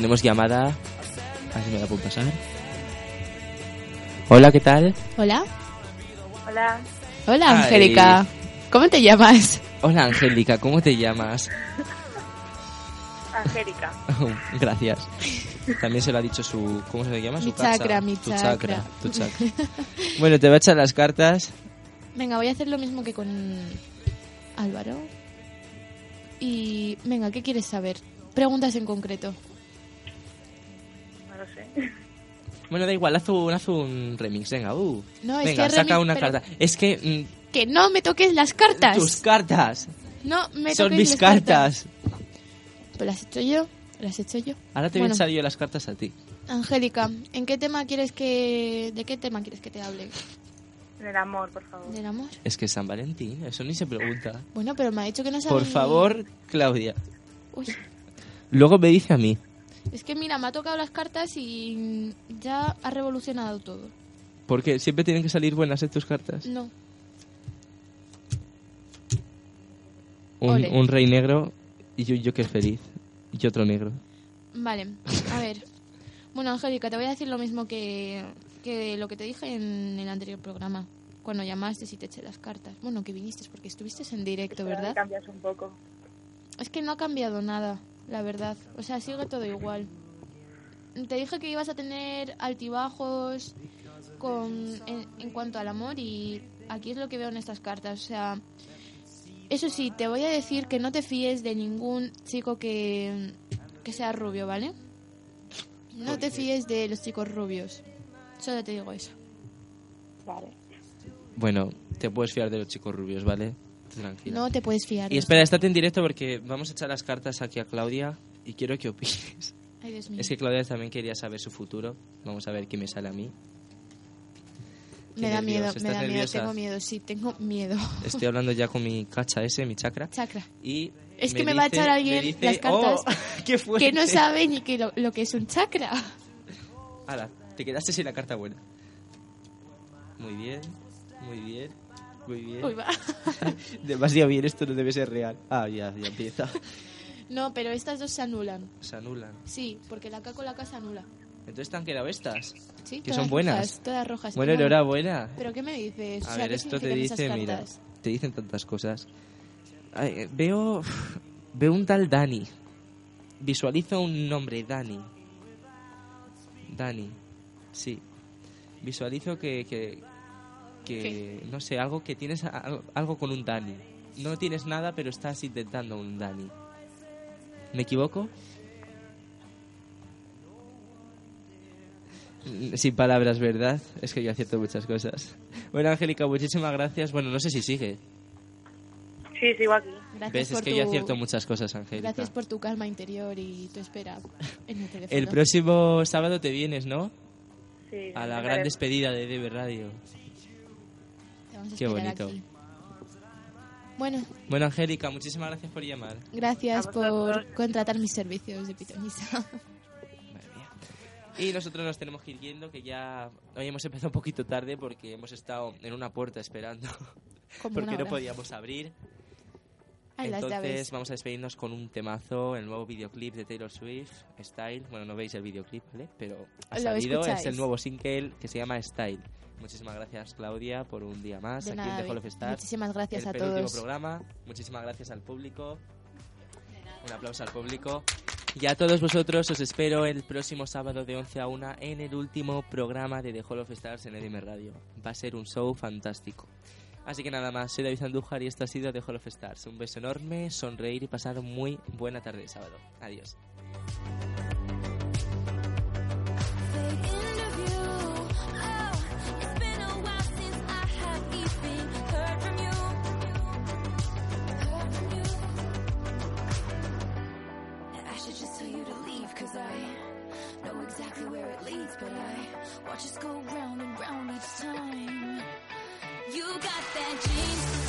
Tenemos llamada. A ver si me la puedo pasar. Hola, ¿qué tal? Hola. Hola. Hola. Angélica. ¿Cómo te llamas? Hola, Angélica, ¿cómo te llamas? Angélica. *laughs* Gracias. También se lo ha dicho su... ¿Cómo se le llama? Su Mi casa. chakra, mi Tu chakra. chakra. Tu chakra. Bueno, te voy a echar las cartas. Venga, voy a hacer lo mismo que con Álvaro. Y venga, ¿qué quieres saber? Preguntas en concreto. Bueno, da igual, haz un, haz un remix, venga, uh. No, es venga, que saca remix, una pero- carta. Es que Que no me toques las cartas. mm, tus cartas No me son toques mis las cartas. Pues las he hecho yo. Las he hecho yo. Ahora te voy a echar yo las cartas a ti. Angélica, ¿en qué tema quieres que de qué tema quieres que te hable? Del amor, por favor. ¿Del amor? Es que es San Valentín, eso ni se pregunta. Bueno, pero me ha dicho que no sabe Por ni- favor, Claudia. Uy, Luego me dice a mí. Es que mira, me ha tocado las cartas y ya ha revolucionado todo. Porque siempre tienen que salir buenas en tus cartas. No. Un, rey negro y yo, yo que es feliz. Y otro negro. Vale, a ver. Bueno, Angélica, te voy a decir lo mismo que, que lo que te dije en el anterior programa. Cuando llamaste y te eché las cartas. Bueno, que viniste porque estuviste en directo, ¿verdad? Cambias un poco. Es que no ha cambiado nada, la verdad. O sea, sigue todo igual. Te dije que ibas a tener altibajos con, en, en cuanto al amor y aquí es lo que veo en estas cartas. O sea, eso sí, te voy a decir que no te fíes de ningún chico que, que sea rubio, ¿vale? No te fíes de los chicos rubios. Solo te digo eso. Vale. Bueno, te puedes fiar de los chicos rubios, ¿vale? Tranquila. No te puedes fiar. Y espera, estate en directo porque vamos a echar las cartas aquí a Claudia y quiero que opines. Ay, Dios mío. Es que Claudia también quería saber su futuro. Vamos a ver qué me sale a mí. Qué me da miedo, me ¿estás da miedo, nerviosa? tengo miedo, sí, tengo miedo. Estoy hablando ya con mi cacha ese, mi chakra. Chakra. Y Es que me va a echar alguien dice- las cartas ¡Oh! *laughs* Que no sabe ni que lo, lo que es un chakra. Hala, te quedaste sin la carta buena. Muy bien, muy bien, muy bien. Uy, va. *laughs* Demasiado bien, esto no debe ser real. Ah, ya, ya empieza. *laughs* No, pero estas dos se anulan. Se anulan. Sí, porque la K con la K se anula. Entonces te han quedado estas. Sí, que todas son buenas. rojas, todas rojas. Bueno, enhorabuena. ¿Pero qué me dices? O A sea, ver, ¿qué esto te dice, mira, te dicen tantas cosas. Ay, eh, veo, *sighs* veo un tal Dani. Visualizo un nombre, Dani. Dani, sí. Visualizo que, que, que no sé, algo que tienes a- algo, con un Dani. No tienes nada, pero estás intentando un Dani. ¿Me equivoco? Sin palabras, ¿verdad? Es que yo acierto muchas cosas. Bueno, Angélica, muchísimas gracias. Bueno, no sé si sigue. Sí, sigo aquí. Gracias ¿Ves? Es por que tu- yo acierto muchas cosas, Angélica. Gracias por tu calma interior y tu espera en el teléfono. El próximo sábado te vienes, ¿no? Sí. A la gran despedida de DB Radio. Te vamos a Qué esperar bonito. aquí. Bueno, Bueno, Angélica, muchísimas gracias por llamar. gracias por contratar mis servicios de pitonisa. Y nosotros nos tenemos que ir yendo, que ya hoy hemos empezado un poquito tarde porque hemos estado en una puerta esperando. Como porque no podíamos abrir. Ay, Entonces vamos a despedirnos con un temazo, el nuevo videoclip de Taylor Swift, Style. Bueno, no veis el videoclip, ¿vale? Pero ha Lo salido, es el nuevo single que se llama Style. Muchísimas gracias, Claudia, por un día más De aquí nada, en The Hall of Stars. muchísimas gracias el a todos. programa. Muchísimas gracias al público. Un aplauso al público. Y a todos vosotros os espero el próximo sábado de 11 a 1 en el último programa de The Hall of Stars en EDM Radio. Va a ser un show fantástico. Así que nada más, soy David Andújar y esto ha sido The Hall of Stars. Un beso enorme, sonreír y pasar muy buena tarde de sábado. Adiós. Know exactly where it leads, but I watch us go round and round each time. You got that genius.